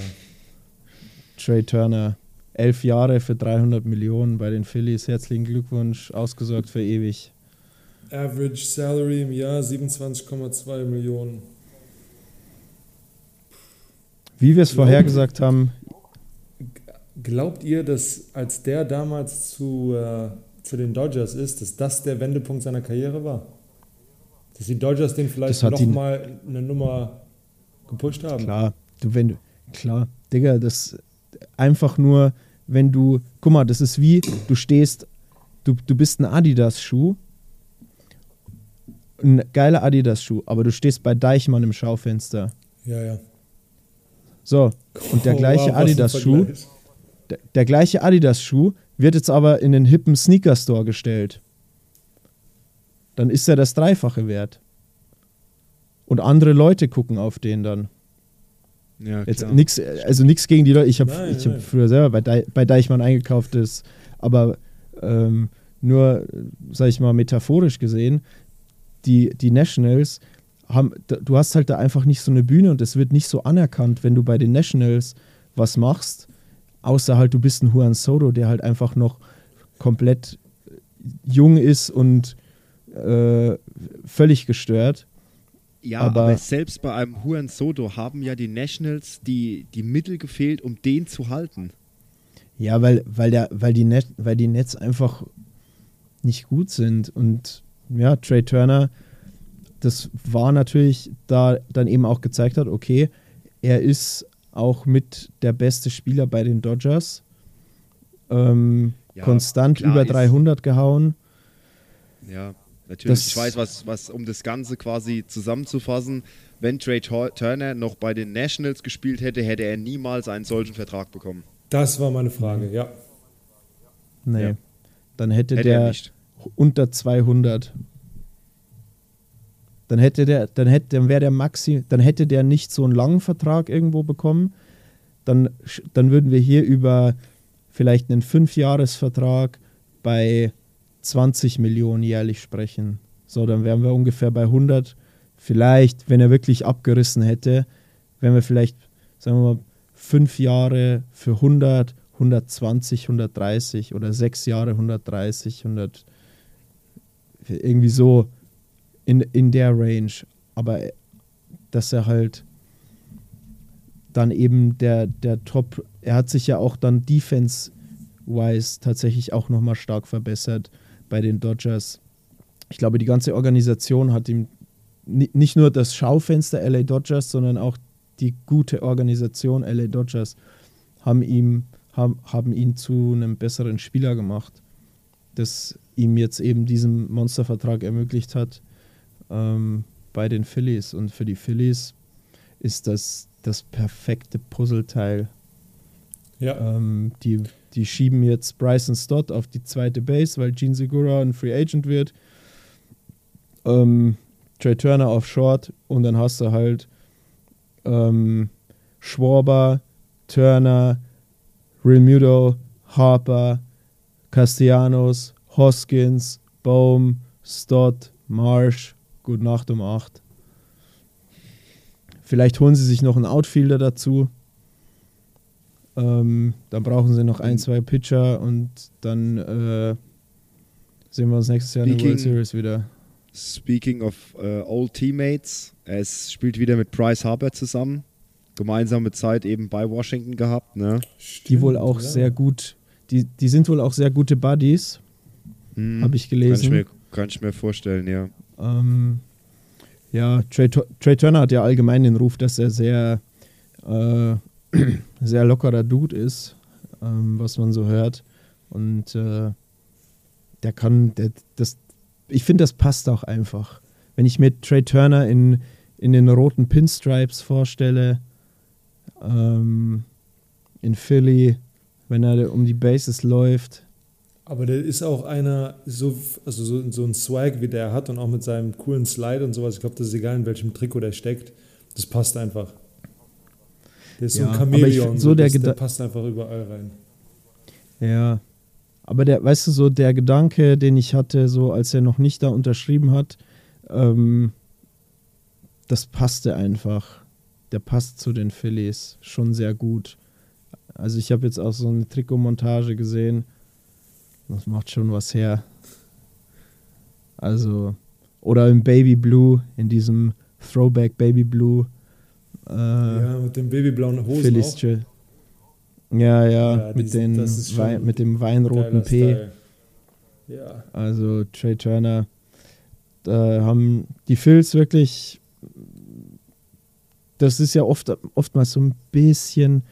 Trey Turner. Elf Jahre für 300 Millionen bei den Phillies. Herzlichen Glückwunsch. Ausgesorgt für ewig. Average Salary im Jahr 27,2 Millionen. Wie wir es Glauben- vorhergesagt haben, Glaubt ihr, dass als der damals zu, äh, zu den Dodgers ist, dass das der Wendepunkt seiner Karriere war? Dass die Dodgers den vielleicht Das hat ihn- nochmal eine Nummer gepusht haben? klar, du, wenn du, klar, Digga, das einfach nur, wenn du, guck mal, das ist wie, du stehst, du, du bist ein Adidas-Schuh, ein geiler Adidas-Schuh, aber du stehst bei Deichmann im Schaufenster. Ja, ja. So, und der Oh, gleiche wow, was ein Adidas-Schuh, der, der gleiche Adidas-Schuh wird jetzt aber in den hippen Sneaker-Store gestellt. Dann ist er das Dreifache wert. Und andere Leute gucken auf den dann. Ja, Jetzt nix, also nichts gegen die Leute. Ich habe Nein, hab früher selber bei, Dei, bei Deichmann eingekauft, das, aber ähm, nur, sag ich mal, metaphorisch gesehen, die, die Nationals haben, du hast halt da einfach nicht so eine Bühne und es wird nicht so anerkannt, wenn du bei den Nationals was machst, außer halt du bist ein Juan Soto, der halt einfach noch komplett jung ist und äh, völlig gestört. Ja, Aber- aber, selbst bei einem Juan Soto haben ja die Nationals die, die Mittel gefehlt, um den zu halten. Ja, weil, weil, der, weil, die Net, weil die Nets einfach nicht gut sind. Und ja, Trey Turner, das war natürlich da dann eben auch gezeigt hat, okay, er ist auch mit der beste Spieler bei den Dodgers. Ähm, Ja, konstant über ist- 300 gehauen. Ja, natürlich. Das- ich weiß, was, was, um das Ganze quasi zusammenzufassen, wenn Trey Tur- Turner noch bei den Nationals gespielt hätte, hätte er niemals einen solchen Vertrag bekommen. Das war meine Frage, ja. Nee. Ja. Dann hätte, Hätte er der nicht. unter 200. Dann hätte der, dann hätte, dann wäre der Maxi, dann hätte der nicht so einen langen Vertrag irgendwo bekommen. Dann, dann würden wir hier über vielleicht einen Fünfjahresvertrag bei 20 Millionen jährlich sprechen. So, dann wären wir ungefähr bei 100. Vielleicht, wenn er wirklich abgerissen hätte, wären wir vielleicht, sagen wir mal, fünf Jahre für 100, 120, 130 oder sechs Jahre 130, 100, irgendwie so in, in der Range. Aber dass er halt dann eben der, der Top, er hat sich ja auch dann defense-wise tatsächlich auch nochmal stark verbessert bei den Dodgers. Ich glaube, die ganze Organisation hat ihm ni- nicht nur das Schaufenster LA Dodgers, sondern auch die gute Organisation LA Dodgers haben, ihm, haben, haben ihn zu einem besseren Spieler gemacht, das ihm jetzt eben diesen Monstervertrag ermöglicht hat ähm, bei den Phillies. Und für die Phillies ist das das perfekte Puzzleteil. Ja, Ähm, die, die schieben jetzt Bryson Stott auf die zweite Base, weil Gene Segura ein Free Agent wird. Ähm, Trey Turner auf Short und dann hast du halt ähm, Schwarber, Turner, Realmuto, Harper, Castellanos, Hoskins, Bohm, Stott, Marsh. Gute Nacht um 8. Vielleicht holen sie sich noch einen Outfielder dazu. Ähm, dann brauchen sie noch ein, zwei Pitcher und dann äh, sehen wir uns nächstes Jahr in der Speaking- World Series wieder. Speaking of äh, old Teammates, es spielt wieder mit Bryce Harper zusammen. Gemeinsame Zeit eben bei Washington gehabt, ne? Die wohl auch ja. sehr gut, die, die sind wohl auch sehr gute Buddies, Hm, habe ich Kann ich, gelesen. mir, kann ich mir vorstellen, ja. Ähm, ja, Trey, Trey Turner hat ja allgemein den Ruf, dass er sehr, äh, sehr lockerer Dude ist, ähm, was man so hört. Und äh, der kann, der, das, ich finde, das passt auch einfach. Wenn ich mir Trey Turner in, in den roten Pinstripes vorstelle, ähm, in Philly, wenn er um die Bases läuft, Aber der ist auch einer, so, also so, so ein Swag, wie der hat und auch mit seinem coolen Slide und sowas. Ich glaube, das ist egal, in welchem Trikot der steckt. Das passt einfach. Der ist so Ja, ein aber ich Chamäleon. So so der der passt einfach überall rein. Ja. Aber der, weißt du, so der Gedanke, den ich hatte, so als er noch nicht da unterschrieben hat, ähm, das passte einfach. Der passt zu den Phillies schon sehr gut. Also ich habe jetzt auch so eine Trikotmontage gesehen. Das macht schon was her. Also, oder im Baby Blue, in diesem Throwback Baby Blue. Äh, ja, mit den babyblauen Hosen Phillies auch. Ja, ja, Ja, mit, den das ist schon Wei mit dem weinroten P. Ja, Also Trey Turner. Da haben die Phils wirklich. Das ist ja oft, oftmals so ein bisschen,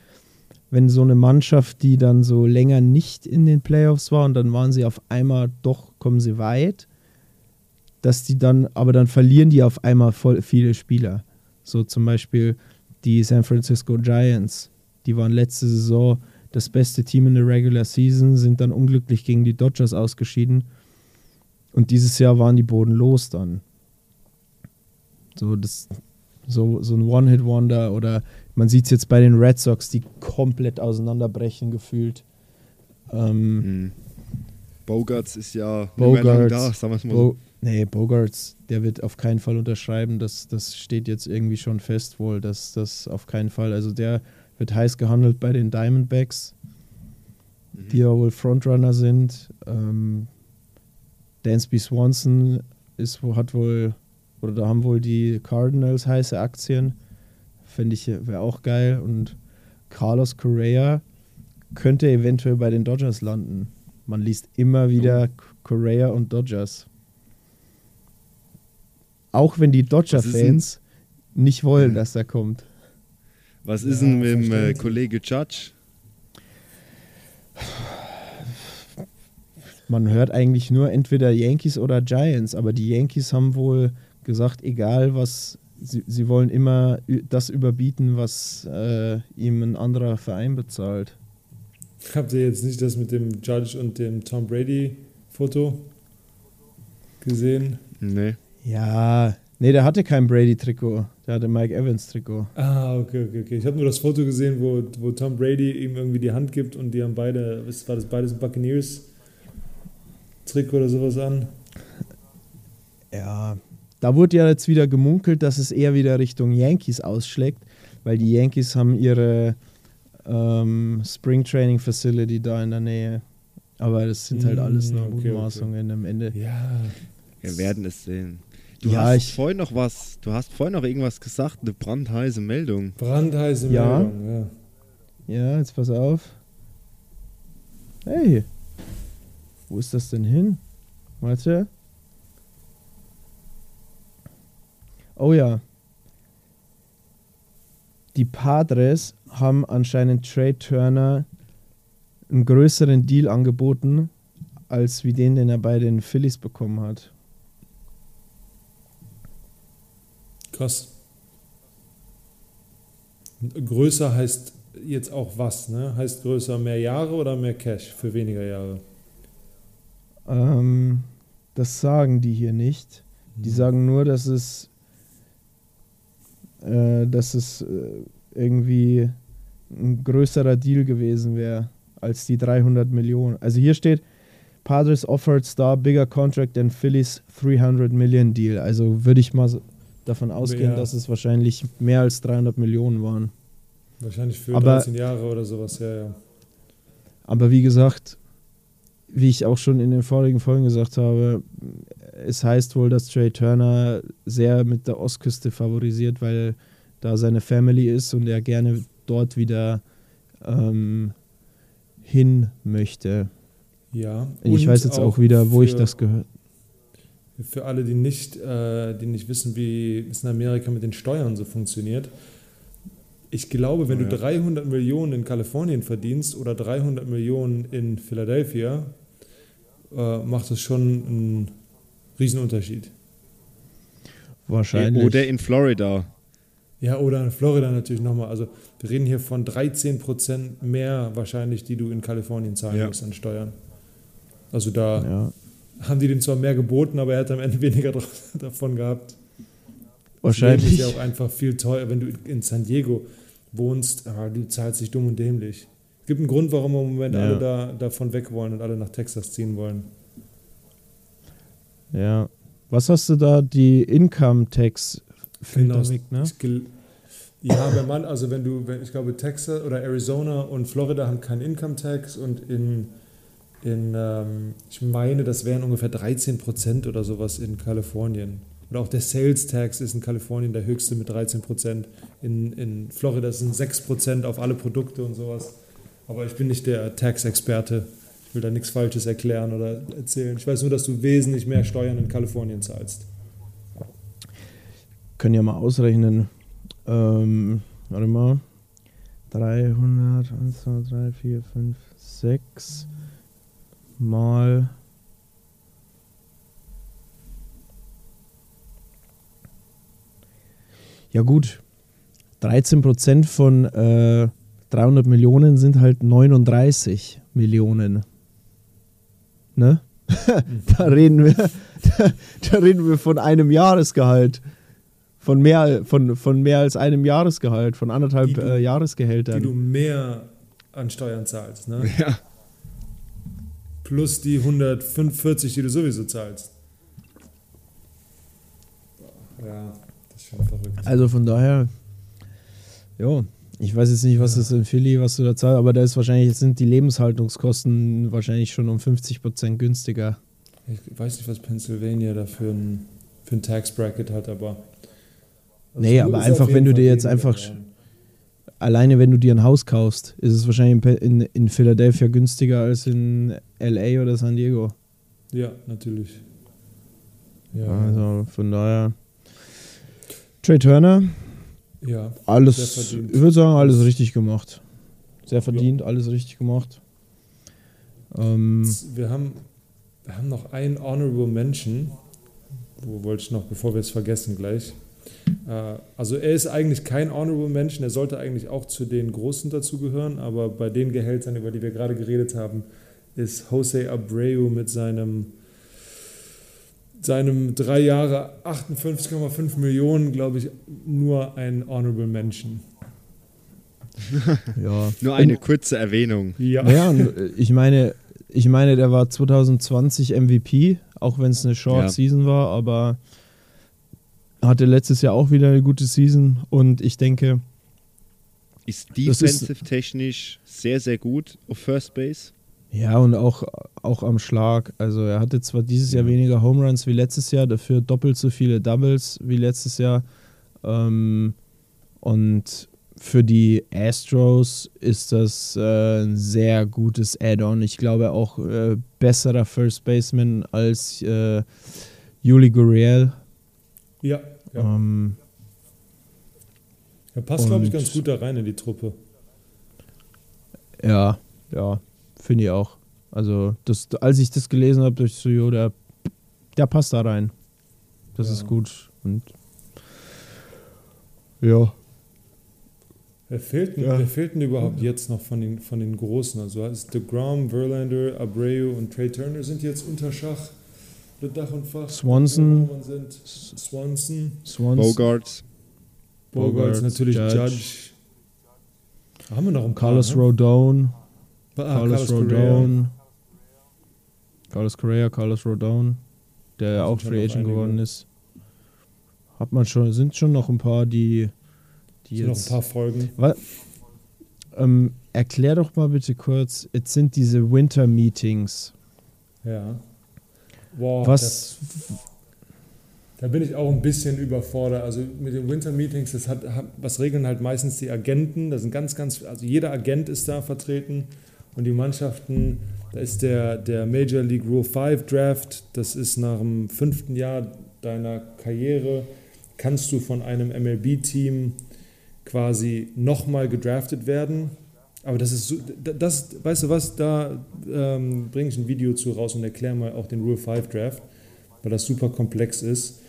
wenn so eine Mannschaft, die dann so länger nicht in den Playoffs war und dann waren sie auf einmal doch, kommen sie weit, dass die dann, aber dann verlieren die auf einmal voll viele Spieler. So zum Beispiel die San Francisco Giants, die waren letzte Saison das beste Team in der Regular Season, sind dann unglücklich gegen die Dodgers ausgeschieden. Und dieses Jahr waren die bodenlos dann. So, das, so, so ein One-Hit-Wonder oder man sieht es jetzt bei den Red Sox, die komplett auseinanderbrechen gefühlt. Ähm, Hm. Bogarts ist ja nicht mehr lang Bogarts, da, sagen wir es mal Bo. Nee, Bogarts, der wird auf keinen Fall unterschreiben. Das, das steht jetzt irgendwie schon fest wohl, dass das auf keinen Fall. Also der wird heiß gehandelt bei den Diamondbacks, die ja wohl Frontrunner sind. Ähm, Dansby Swanson ist, hat wohl, oder da haben wohl die Cardinals heiße Aktien. Finde ich, wäre auch geil. Und Carlos Correa könnte eventuell bei den Dodgers landen. Man liest immer wieder Correa und Dodgers. Auch wenn die Dodger-Fans nicht wollen, dass er kommt. Was ist Ja, denn mit dem äh. Kollege Judge? Man hört eigentlich nur entweder Yankees oder Giants, aber die Yankees haben wohl gesagt, egal was sie, sie wollen immer das überbieten, was äh, ihm ein anderer Verein bezahlt. Habt ihr jetzt nicht das mit dem Judge und dem Tom Brady Foto gesehen? Nee. Ja, nee, der hatte kein Brady-Trikot. Der hatte Mike Evans-Trikot. Ah, okay, okay, okay. Ich habe nur das Foto gesehen, wo, wo Tom Brady ihm irgendwie die Hand gibt und die haben beide, was war das, beides Buccaneers Trikot oder sowas an. Ja, da wurde ja jetzt wieder gemunkelt, dass es eher wieder Richtung Yankees ausschlägt, weil die Yankees haben ihre ähm, Spring Training Facility da in der Nähe. Aber das sind halt Mm, alles nur okay, okay. Mutmaßungen am Ende. Ja, Wir werden es sehen. Du Ja, hast ich- vorhin noch was, du hast vorhin noch irgendwas gesagt, eine brandheiße Meldung. brandheiße Ja. Meldung, ja. Ja, jetzt pass auf. Hey, wo ist das denn hin? Warte. Oh ja. Die Padres haben anscheinend Trey Turner einen größeren Deal angeboten, als wie den, den er bei den Phillies bekommen hat. Krass. Größer heißt jetzt auch was, ne? Heißt größer mehr Jahre oder mehr Cash für weniger Jahre? Ähm, das sagen die hier nicht. Die sagen nur, dass es, äh, dass es äh, irgendwie ein größerer Deal gewesen wäre als die 300 Millionen. Also hier steht, Padres offered Star bigger contract than Phillies 300 Million Deal. Also würde ich mal davon ausgehen, Ja. dass es wahrscheinlich mehr als 300 Millionen waren. Wahrscheinlich für Aber- 13 Jahre oder sowas, ja, ja. Aber wie gesagt, wie ich auch schon in den vorigen Folgen gesagt habe, es heißt wohl, dass Trey Turner sehr mit der Ostküste favorisiert, weil da seine Family ist und er gerne dort wieder ähm, hin möchte. Ja. Ich weiß jetzt auch, wieder, wo ich das gehört. Für alle, die nicht, äh, die nicht wissen, wie es in Amerika mit den Steuern so funktioniert. Ich glaube, wenn Ja. du 300 Millionen in Kalifornien verdienst oder 300 Millionen in Philadelphia, äh, macht das schon einen Riesenunterschied. Wahrscheinlich. Oder in Florida. Ja, oder in Florida natürlich nochmal. Also wir reden hier von 13% mehr wahrscheinlich, die du in Kalifornien zahlen Ja. musst an Steuern. Also da ja, haben die dem zwar mehr geboten, aber er hat am Ende weniger davon gehabt. Das wahrscheinlich. ist ja auch einfach viel teuer. Wenn du in San Diego wohnst, ah, du zahlst dich dumm und dämlich. Es gibt einen Grund, warum im Moment Ja. alle da, davon weg wollen und alle nach Texas ziehen wollen. Ja. Was hast du da? Die Income Tax Genau, weg, ne? Ja, wenn man, also wenn du, wenn, ich glaube, Texas oder Arizona und Florida haben keinen Income Tax und in, in ähm, ich meine, das wären ungefähr 13 Prozent oder sowas in Kalifornien. Und auch der Sales Tax ist in Kalifornien der höchste mit 13 Prozent. In, in Florida sind 6 Prozent auf alle Produkte und sowas. Aber ich bin nicht der Tax-Experte. Ich will da nichts Falsches erklären oder erzählen. Ich weiß nur, dass du wesentlich mehr Steuern in Kalifornien zahlst. können ja mal ausrechnen. Ähm, warte mal. 300, 1, 2, 3, 4, 5, 6 mal. Ja, gut. 13% von äh, 300 Millionen sind halt 39 Millionen. Ne? da reden wir, da, da reden wir von einem Jahresgehalt. Von mehr, von, von mehr als einem Jahresgehalt, von anderthalb Die du- äh, die Jahresgehältern. du mehr an Steuern zahlst. Ne? Ja. Plus die 145, die du sowieso zahlst. Ja, das ist schon verrückt. Also von daher, ja, ich weiß jetzt nicht, was das in Philly, was du da zahlst, aber da ist wahrscheinlich, sind die Lebenshaltungskosten wahrscheinlich schon um 50% günstiger. Ich weiß nicht, was Pennsylvania da für ein, für ein Tax Bracket hat, aber. Nee, es aber einfach, wenn du dir jetzt einfach geworden. Alleine wenn du dir ein Haus kaufst, ist es wahrscheinlich in in, in Philadelphia günstiger als in LA oder San Diego. Ja, natürlich. Ja, Also von daher. Trey Turner, ja. Alles, ich würde sagen, alles richtig gemacht. Sehr verdient, alles richtig gemacht. Ähm, Wir haben, wir haben noch einen Honorable Mention. Wo wollte ich noch, bevor wir es vergessen gleich? Äh, also er ist eigentlich kein Honorable Mention, er sollte eigentlich auch zu den Großen dazugehören, aber bei den Gehältern, über die wir gerade geredet haben, ist Jose Abreu mit seinem, seinem drei Jahre 58,5 Millionen, glaube ich, nur ein Honorable Mention. Ja. Nur eine kurze Erwähnung. Ja. Ja, und ich meine, ich meine, der war 2020 MVP, auch wenn es eine Short Ja. Season war, aber hatte letztes Jahr auch wieder eine gute Season und ich denke, Ist Das ist- defensive-technisch sehr, sehr gut auf First Base. ja, und auch, auch am Schlag. Also er hatte zwar dieses Jahr weniger Home Runs wie letztes Jahr, dafür doppelt so viele Doubles wie letztes Jahr. Ähm, und für die Astros ist das äh, ein sehr gutes Add-on. Ich glaube auch äh, besserer First Baseman als äh, Yuli Gurriel. Ja, ja. Ähm, Er passt, glaube ich, ganz gut da rein in die Truppe. ja, ja, finde ich auch. Also, das, als ich das gelesen habe, so, jo, der, der passt da rein. Das Ja. ist gut. Und ja, Wer fehlt denn, Ja. wer fehlt denn überhaupt jetzt noch von den, von den Großen? Also ist DeGrom, Verlander, Abreu und Trey Turner sind jetzt unter Schach, Swanson. Swanson, Swans, Bogarts. Bogarts, natürlich Judge. Judge. Da haben wir noch ein paar, Carlos ne? Rodon, Ah, Carlos Correa. Rodon, Carlos Correa, Carlos Rodon, der Da auch Free Agent geworden ist. Hat man schon, sind schon noch ein paar, die, die Sind noch ein jetzt paar Folgen. Ähm, erklär doch mal bitte kurz, jetzt sind diese Winter Meetings. Ja. Boah, Was, Da bin ich auch ein bisschen überfordert. Also mit den Winter Meetings, das hat, hat, was regeln halt meistens die Agenten. Da sind ganz, ganz, also jeder Agent ist da vertreten und die Mannschaften, da ist der, der Major League Rule 5 Draft, das ist nach dem fünften Jahr deiner Karriere, kannst du von einem MLB-Team quasi nochmal gedraftet werden. Aber das ist so, das, weißt du was, da ähm, bringe ich ein Video zu raus und erkläre mal auch den Rule 5 Draft, weil das super komplex ist.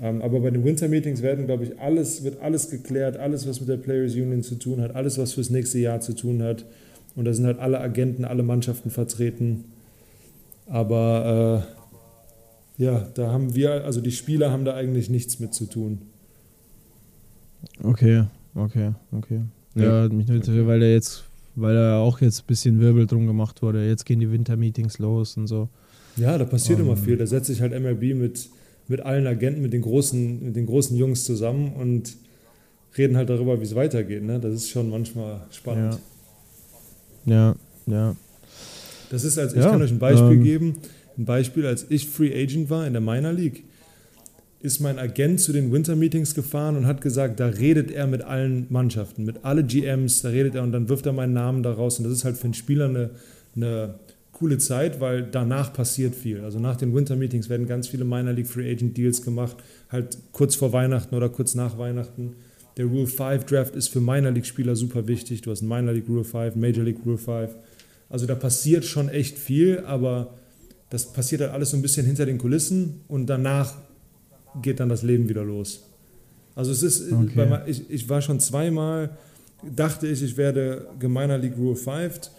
Ähm, aber bei den Winter Meetings werden, glaube ich, alles, wird alles geklärt, alles, was mit der Players Union zu tun hat, alles, was fürs nächste Jahr zu tun hat. Und da sind halt alle Agenten, alle Mannschaften vertreten. Aber äh, ja, da haben wir, also die Spieler haben da eigentlich nichts mit zu tun. okay, okay, okay. Ja, mich nur interessiert, weil er jetzt, weil er auch jetzt ein bisschen Wirbel drum gemacht wurde. Jetzt gehen die Winter Meetings los und so. Ja, da passiert Ähm. immer viel. Da setzt sich halt MLB mit, mit allen Agenten, mit den, großen, mit den großen Jungs zusammen und reden halt darüber, wie es weitergeht. Ne? Das ist schon manchmal spannend. Ja, ja. Das ist, als ich Ja, kann euch ein Beispiel ähm, geben. Ein Beispiel, als ich Free Agent war in der Minor League, ist mein Agent zu den Winter Meetings gefahren und hat gesagt, da redet er mit allen Mannschaften, mit alle GMs, da redet er und dann wirft er meinen Namen da raus. Und das ist halt für einen Spieler eine, eine coole Zeit, weil danach passiert viel. Also nach den Winter Meetings werden ganz viele Minor League Free Agent Deals gemacht, halt kurz vor Weihnachten oder kurz nach Weihnachten. Der Rule 5 Draft ist für Minor League Spieler super wichtig. Du hast einen Minor League Rule 5, Major League Rule 5. Also da passiert schon echt viel, aber das passiert halt alles so ein bisschen hinter den Kulissen und danach geht dann das Leben wieder los. Also es ist, Okay. ich, ich war schon zweimal, dachte ich, ich werde Gemeiner League Rule 5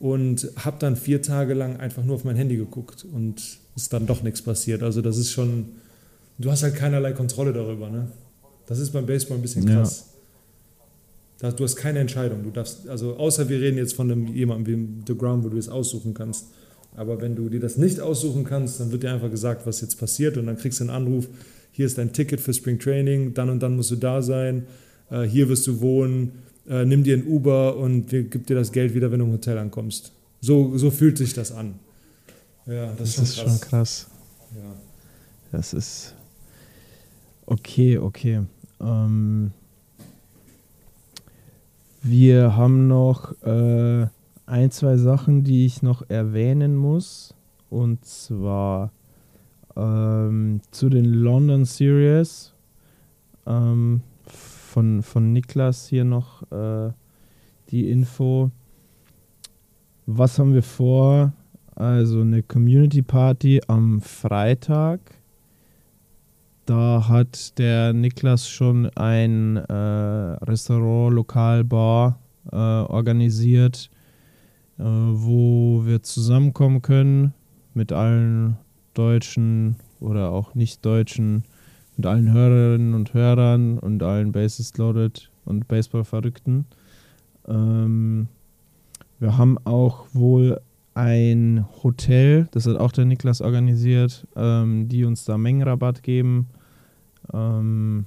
und habe dann vier Tage lang einfach nur auf mein Handy geguckt und ist dann doch nichts passiert. Also das ist schon, du hast halt keinerlei Kontrolle darüber. Ne? Das ist beim Baseball ein bisschen Ja. krass. Da, du hast keine Entscheidung. Du darfst, also außer wir reden jetzt von einem, jemandem wie DeGrom, wo du es aussuchen kannst. Aber wenn du dir das nicht aussuchen kannst, dann wird dir einfach gesagt, was jetzt passiert und dann kriegst du einen Anruf, hier ist dein Ticket für Spring Training, dann und dann musst du da sein, äh, hier wirst du wohnen, äh, nimm dir ein Uber und wir gib dir das Geld wieder, wenn du im Hotel ankommst. So, so fühlt sich das an. Ja, das, Das ist schon schon krass. krass. Ja. Das ist. Okay, okay. Ähm, wir haben noch äh, ein, zwei Sachen, die ich noch erwähnen muss. Und zwar ähm, zu den London Series. Ähm, von, von Niklas hier noch äh, die Info. Was haben wir vor? Also eine Community Party am Freitag. da hat der Niklas schon ein äh, Restaurant, Lokal, Bar äh, organisiert, äh, wo wir zusammenkommen können mit allen deutschen oder auch nicht deutschen, mit allen Hörerinnen und Hörern und allen Bases Loaded und Baseball-Verrückten. Ähm, wir haben auch wohl ein Hotel, das hat auch der Niklas organisiert, ähm, die uns da Mengenrabatt geben. Ähm,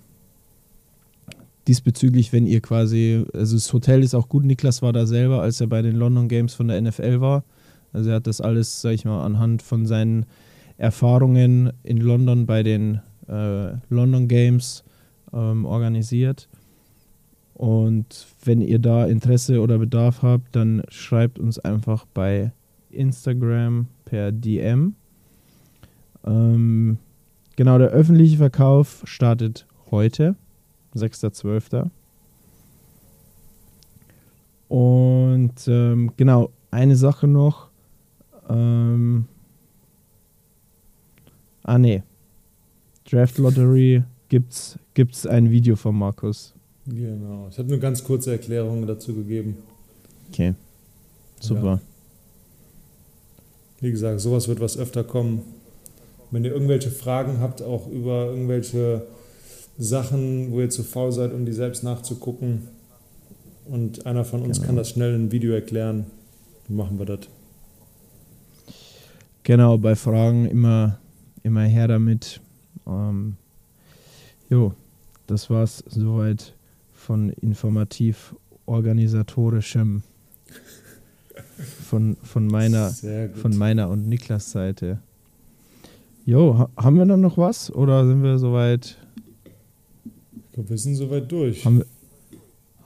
diesbezüglich, wenn ihr quasi, also das Hotel ist auch gut, Niklas war da selber, als er bei den London Games von der NFL war. Also er hat das alles, sag ich mal, anhand von seinen Erfahrungen in London bei den äh, London Games ähm, organisiert. Und wenn ihr da Interesse oder Bedarf habt, dann schreibt uns einfach bei Instagram per DM. Ähm, genau, der öffentliche Verkauf startet heute, 6.12. Und ähm, genau, eine Sache noch. Ähm, ah, nee. Draft Lottery gibt's, gibt's ein Video von Markus. Genau. Ich habe eine ganz kurze Erklärung dazu gegeben. Okay. Super. Ja. Wie gesagt, sowas wird was öfter kommen. Wenn ihr irgendwelche Fragen habt, auch über irgendwelche Sachen, wo ihr zu faul seid, um die selbst nachzugucken, und einer von uns Genau. kann das schnell in ein Video erklären, machen wir das. Genau, bei Fragen immer, immer her damit. Ähm, jo, das war's soweit von informativ-organisatorischem von, von meiner von meiner und Niklas Seite. Jo, ha haben wir dann noch was oder sind wir soweit? Ich glaube, wir sind soweit durch. Haben wir,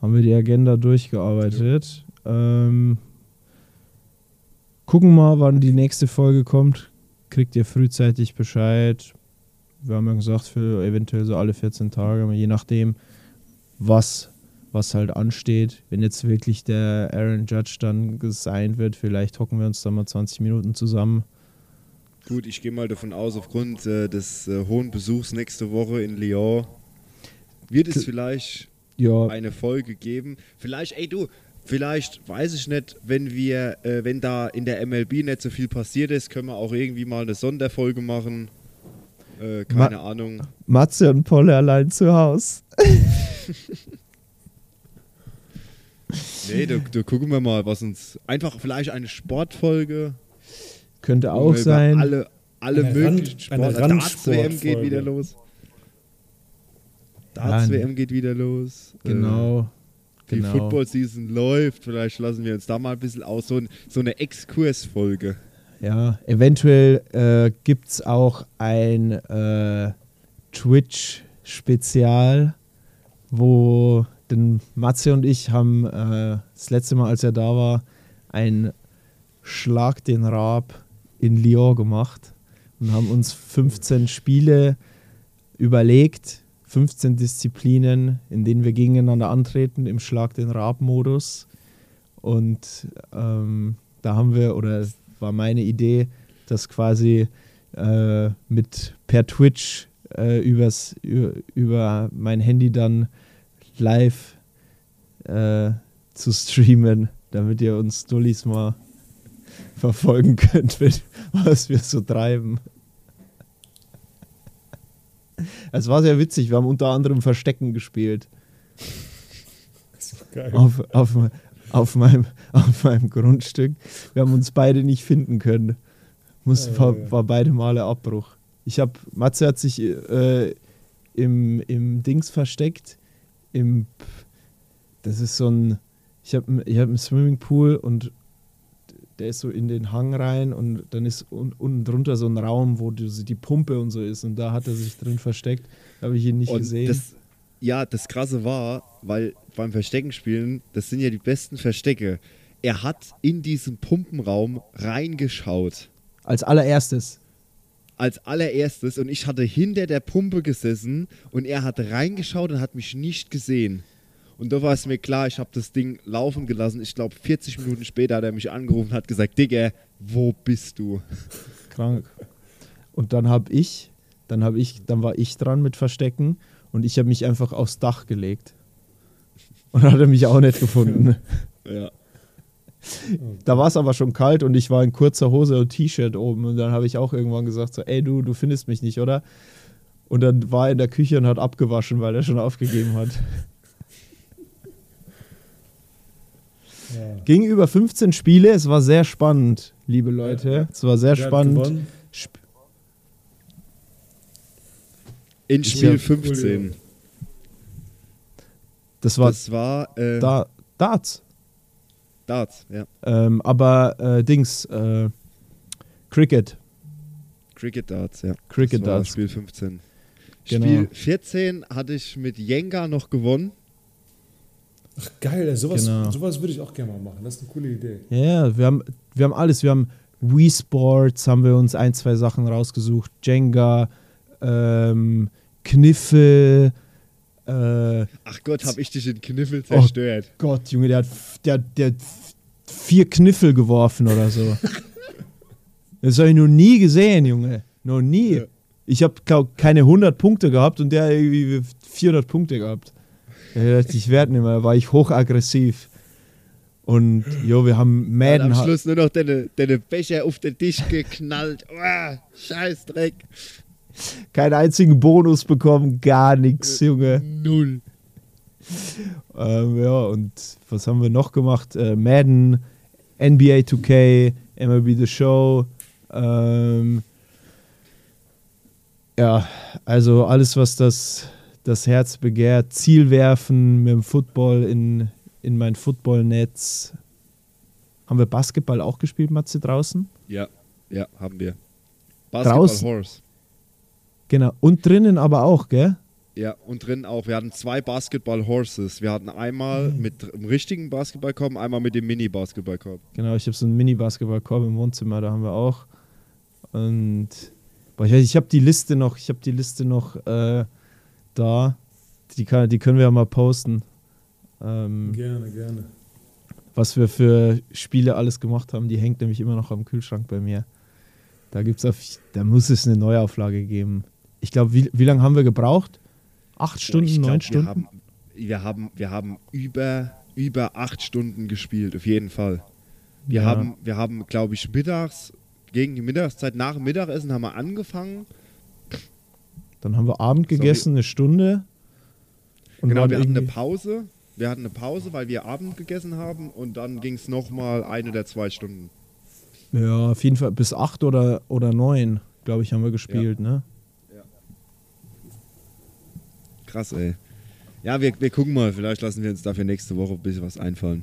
haben wir die Agenda durchgearbeitet? Ähm, gucken mal, wann die nächste Folge kommt. Kriegt ihr frühzeitig Bescheid. Wir haben ja gesagt, für eventuell so alle 14 Tage, je nachdem, was, was halt ansteht. Wenn jetzt wirklich der Aaron Judge dann gesigned wird, vielleicht hocken wir uns dann mal 20 Minuten zusammen. Gut, ich gehe mal davon aus, aufgrund äh, des äh, hohen Besuchs nächste Woche in Lyon wird es vielleicht Ja, eine Folge geben. Vielleicht, ey du, vielleicht, weiß ich nicht, wenn wir, äh, wenn da in der MLB nicht so viel passiert ist, können wir auch irgendwie mal eine Sonderfolge machen. Äh, keine Ahnung. Matze und Polle allein zu Hause. Nee, da, da gucken wir mal, was uns. Einfach vielleicht eine Sportfolge. Könnte auch sein. Alle, alle Eine möglichen Sportarten. Darts-WM geht wieder los. Darts-WM geht wieder los. Äh, Genau. Die genau. Football-Season läuft. Vielleicht lassen wir uns da mal ein bisschen aus. So, ein, so eine Exkursfolge. Ja, eventuell äh, gibt es auch ein äh, Twitch-Spezial, wo denn Matze und ich haben äh, das letzte Mal, als er da war, ein Schlag den Raab in Lyon gemacht und haben uns 15 Spiele überlegt, 15 Disziplinen, in denen wir gegeneinander antreten im Schlag den Raab-Modus. Und ähm, da haben wir, oder war meine Idee, das quasi äh, mit per Twitch äh, übers, über, mein Handy dann live äh, zu streamen, damit ihr uns Dullis mal verfolgen könnt, was wir so treiben. Es war sehr witzig, wir haben unter anderem Verstecken gespielt. Geil. auf, auf, auf, meinem, auf meinem Grundstück. Wir haben uns beide nicht finden können. Muss, Ja, war, ja, ja. war beide Male Abbruch. Ich habe, Matze hat sich äh, im, im Dings versteckt. Im, das ist so ein, ich habe ich hab einen Swimmingpool und der ist so in den Hang rein und dann ist un, unten drunter so ein Raum, wo die, die Pumpe und so ist und da hat er sich drin versteckt. Habe ich ihn nicht Und gesehen. das, ja, das Krasse war, weil beim Verstecken spielen, das sind ja die besten Verstecke. Er hat in diesen Pumpenraum reingeschaut. Als allererstes. Als allererstes und ich hatte hinter der Pumpe gesessen und er hat reingeschaut und hat mich nicht gesehen. Und da war es mir klar, ich habe das Ding laufen gelassen. Ich glaube, 40 Minuten später hat er mich angerufen und hat gesagt, Digga, wo bist du? Krank. Und dann habe ich Dann, hab ich, dann war ich dran mit Verstecken und ich habe mich einfach aufs Dach gelegt. Und dann hat er mich auch nicht gefunden. Ja. Da war es aber schon kalt und ich war in kurzer Hose und T-Shirt oben. Und dann habe ich auch irgendwann gesagt: so, Ey, du, du findest mich nicht, oder? Und dann war er in der Küche und hat abgewaschen, weil er schon aufgegeben hat. Ja. Ging über 15 Spiele, es war sehr spannend, liebe Leute. Es war sehr Wer spannend. Sp In Spiel hab- 15. Das war Das war äh, da, Darts. Darts, ja. Ähm, aber äh, Dings, äh, Cricket. Cricket Darts, ja. Cricket das war Darts. Spiel 15. Genau. Spiel 14 hatte ich mit Jenga noch gewonnen. Ach, geil, sowas, Genau. sowas würde ich auch gerne mal machen. Das ist eine coole Idee. Ja, ja, wir haben, wir haben alles. Wir haben Wii Sports, haben wir uns ein, zwei Sachen rausgesucht. Jenga, ähm, Kniffel. Äh, Ach Gott, hab ich dich in Kniffel Oh. zerstört. Gott, Junge, der hat, der, der hat vier Kniffel geworfen oder so. das habe ich noch nie gesehen, Junge. Noch nie. Ja. Ich habe, keine 100 Punkte gehabt und der hat irgendwie 400 Punkte gehabt. Ich, werde nicht mehr. Da war ich hochaggressiv. Und jo, wir haben Und Madden. am Schluss nur noch deine, deine Becher auf den Tisch geknallt. Uah, scheiß Dreck. keinen einzigen Bonus bekommen, gar nichts, Junge. Null. Ähm, ja, und was haben wir noch gemacht? Äh, Madden, NBA 2K, MLB The Show. Ähm, ja, also alles, was das, das Herz begehrt. Ziel werfen mit dem Football in, in mein Footballnetz. Haben wir Basketball auch gespielt, Matze, draußen? Ja, ja, haben wir. Basketball Draußen? Horse. Genau. Und drinnen aber auch, gell? Ja, und drin auch. Wir hatten zwei Basketball Horses. Wir hatten einmal Mhm. mit dem richtigen Basketballkorb, einmal mit dem Mini-Basketballkorb. Genau, ich habe so einen Mini-Basketballkorb im Wohnzimmer, da haben wir auch. Und boah, ich, ich habe die Liste noch, ich habe die Liste noch äh, da. Die, kann, die können wir ja mal posten. Ähm, Gerne, gerne. was wir für Spiele alles gemacht haben, die hängt nämlich immer noch am Kühlschrank bei mir. Da gibt's auf, da muss es eine Neuauflage geben. Ich glaube, wie, wie lange haben wir gebraucht? Acht Stunden, Ich glaub, neun wir Stunden? Haben, wir, haben, wir haben über, über acht Stunden gespielt, auf jeden Fall. Wir Ja. haben, wir haben glaube ich, mittags, gegen die Mittagszeit, nach dem Mittagessen haben wir angefangen. Dann haben wir Abend Sorry. gegessen, eine Stunde. Und genau, wir hatten eine Pause. Wir hatten eine Pause, weil wir Abend gegessen haben und dann ging es nochmal ein oder zwei Stunden. Ja, auf jeden Fall bis acht oder, oder neun, glaube ich, haben wir gespielt, ne? Krass, ey. Ja, wir, wir gucken mal. Vielleicht lassen wir uns dafür nächste Woche ein bisschen was einfallen.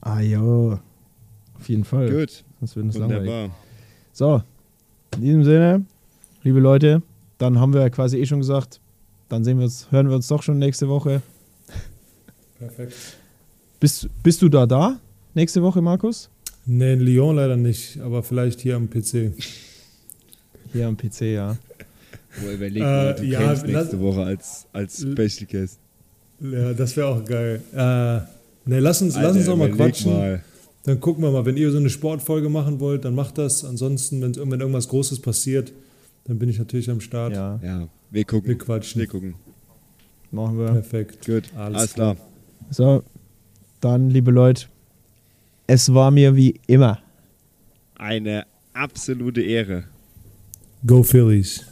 Ah ja, auf jeden Fall. Gut, Sonst wird es langweilig. So, in diesem Sinne, liebe Leute, dann haben wir ja quasi eh schon gesagt, dann sehen wir uns, hören wir uns doch schon nächste Woche. Perfekt. Bist, bist du da da nächste Woche, Markus? Nee, in Lyon leider nicht, aber vielleicht hier am PC. Hier am PC, ja. Wo überlegt Äh, mal, du ja, kennst lass- nächste Woche als, als Special Guest. Ja, das wäre auch geil. Äh, nee, lass uns, lass uns Alter, doch mal überleg quatschen. mal. Dann gucken wir mal, wenn ihr so eine Sportfolge machen wollt, dann macht das. Ansonsten, wenn, wenn irgendwas Großes passiert, dann bin ich natürlich am Start. Ja, Ja, wir gucken. Wir quatschen. Wir gucken. machen wir. Perfekt. Gut, Alles alles, klar. So, dann, liebe Leute, es war mir wie immer. Eine absolute Ehre. Go Phillies.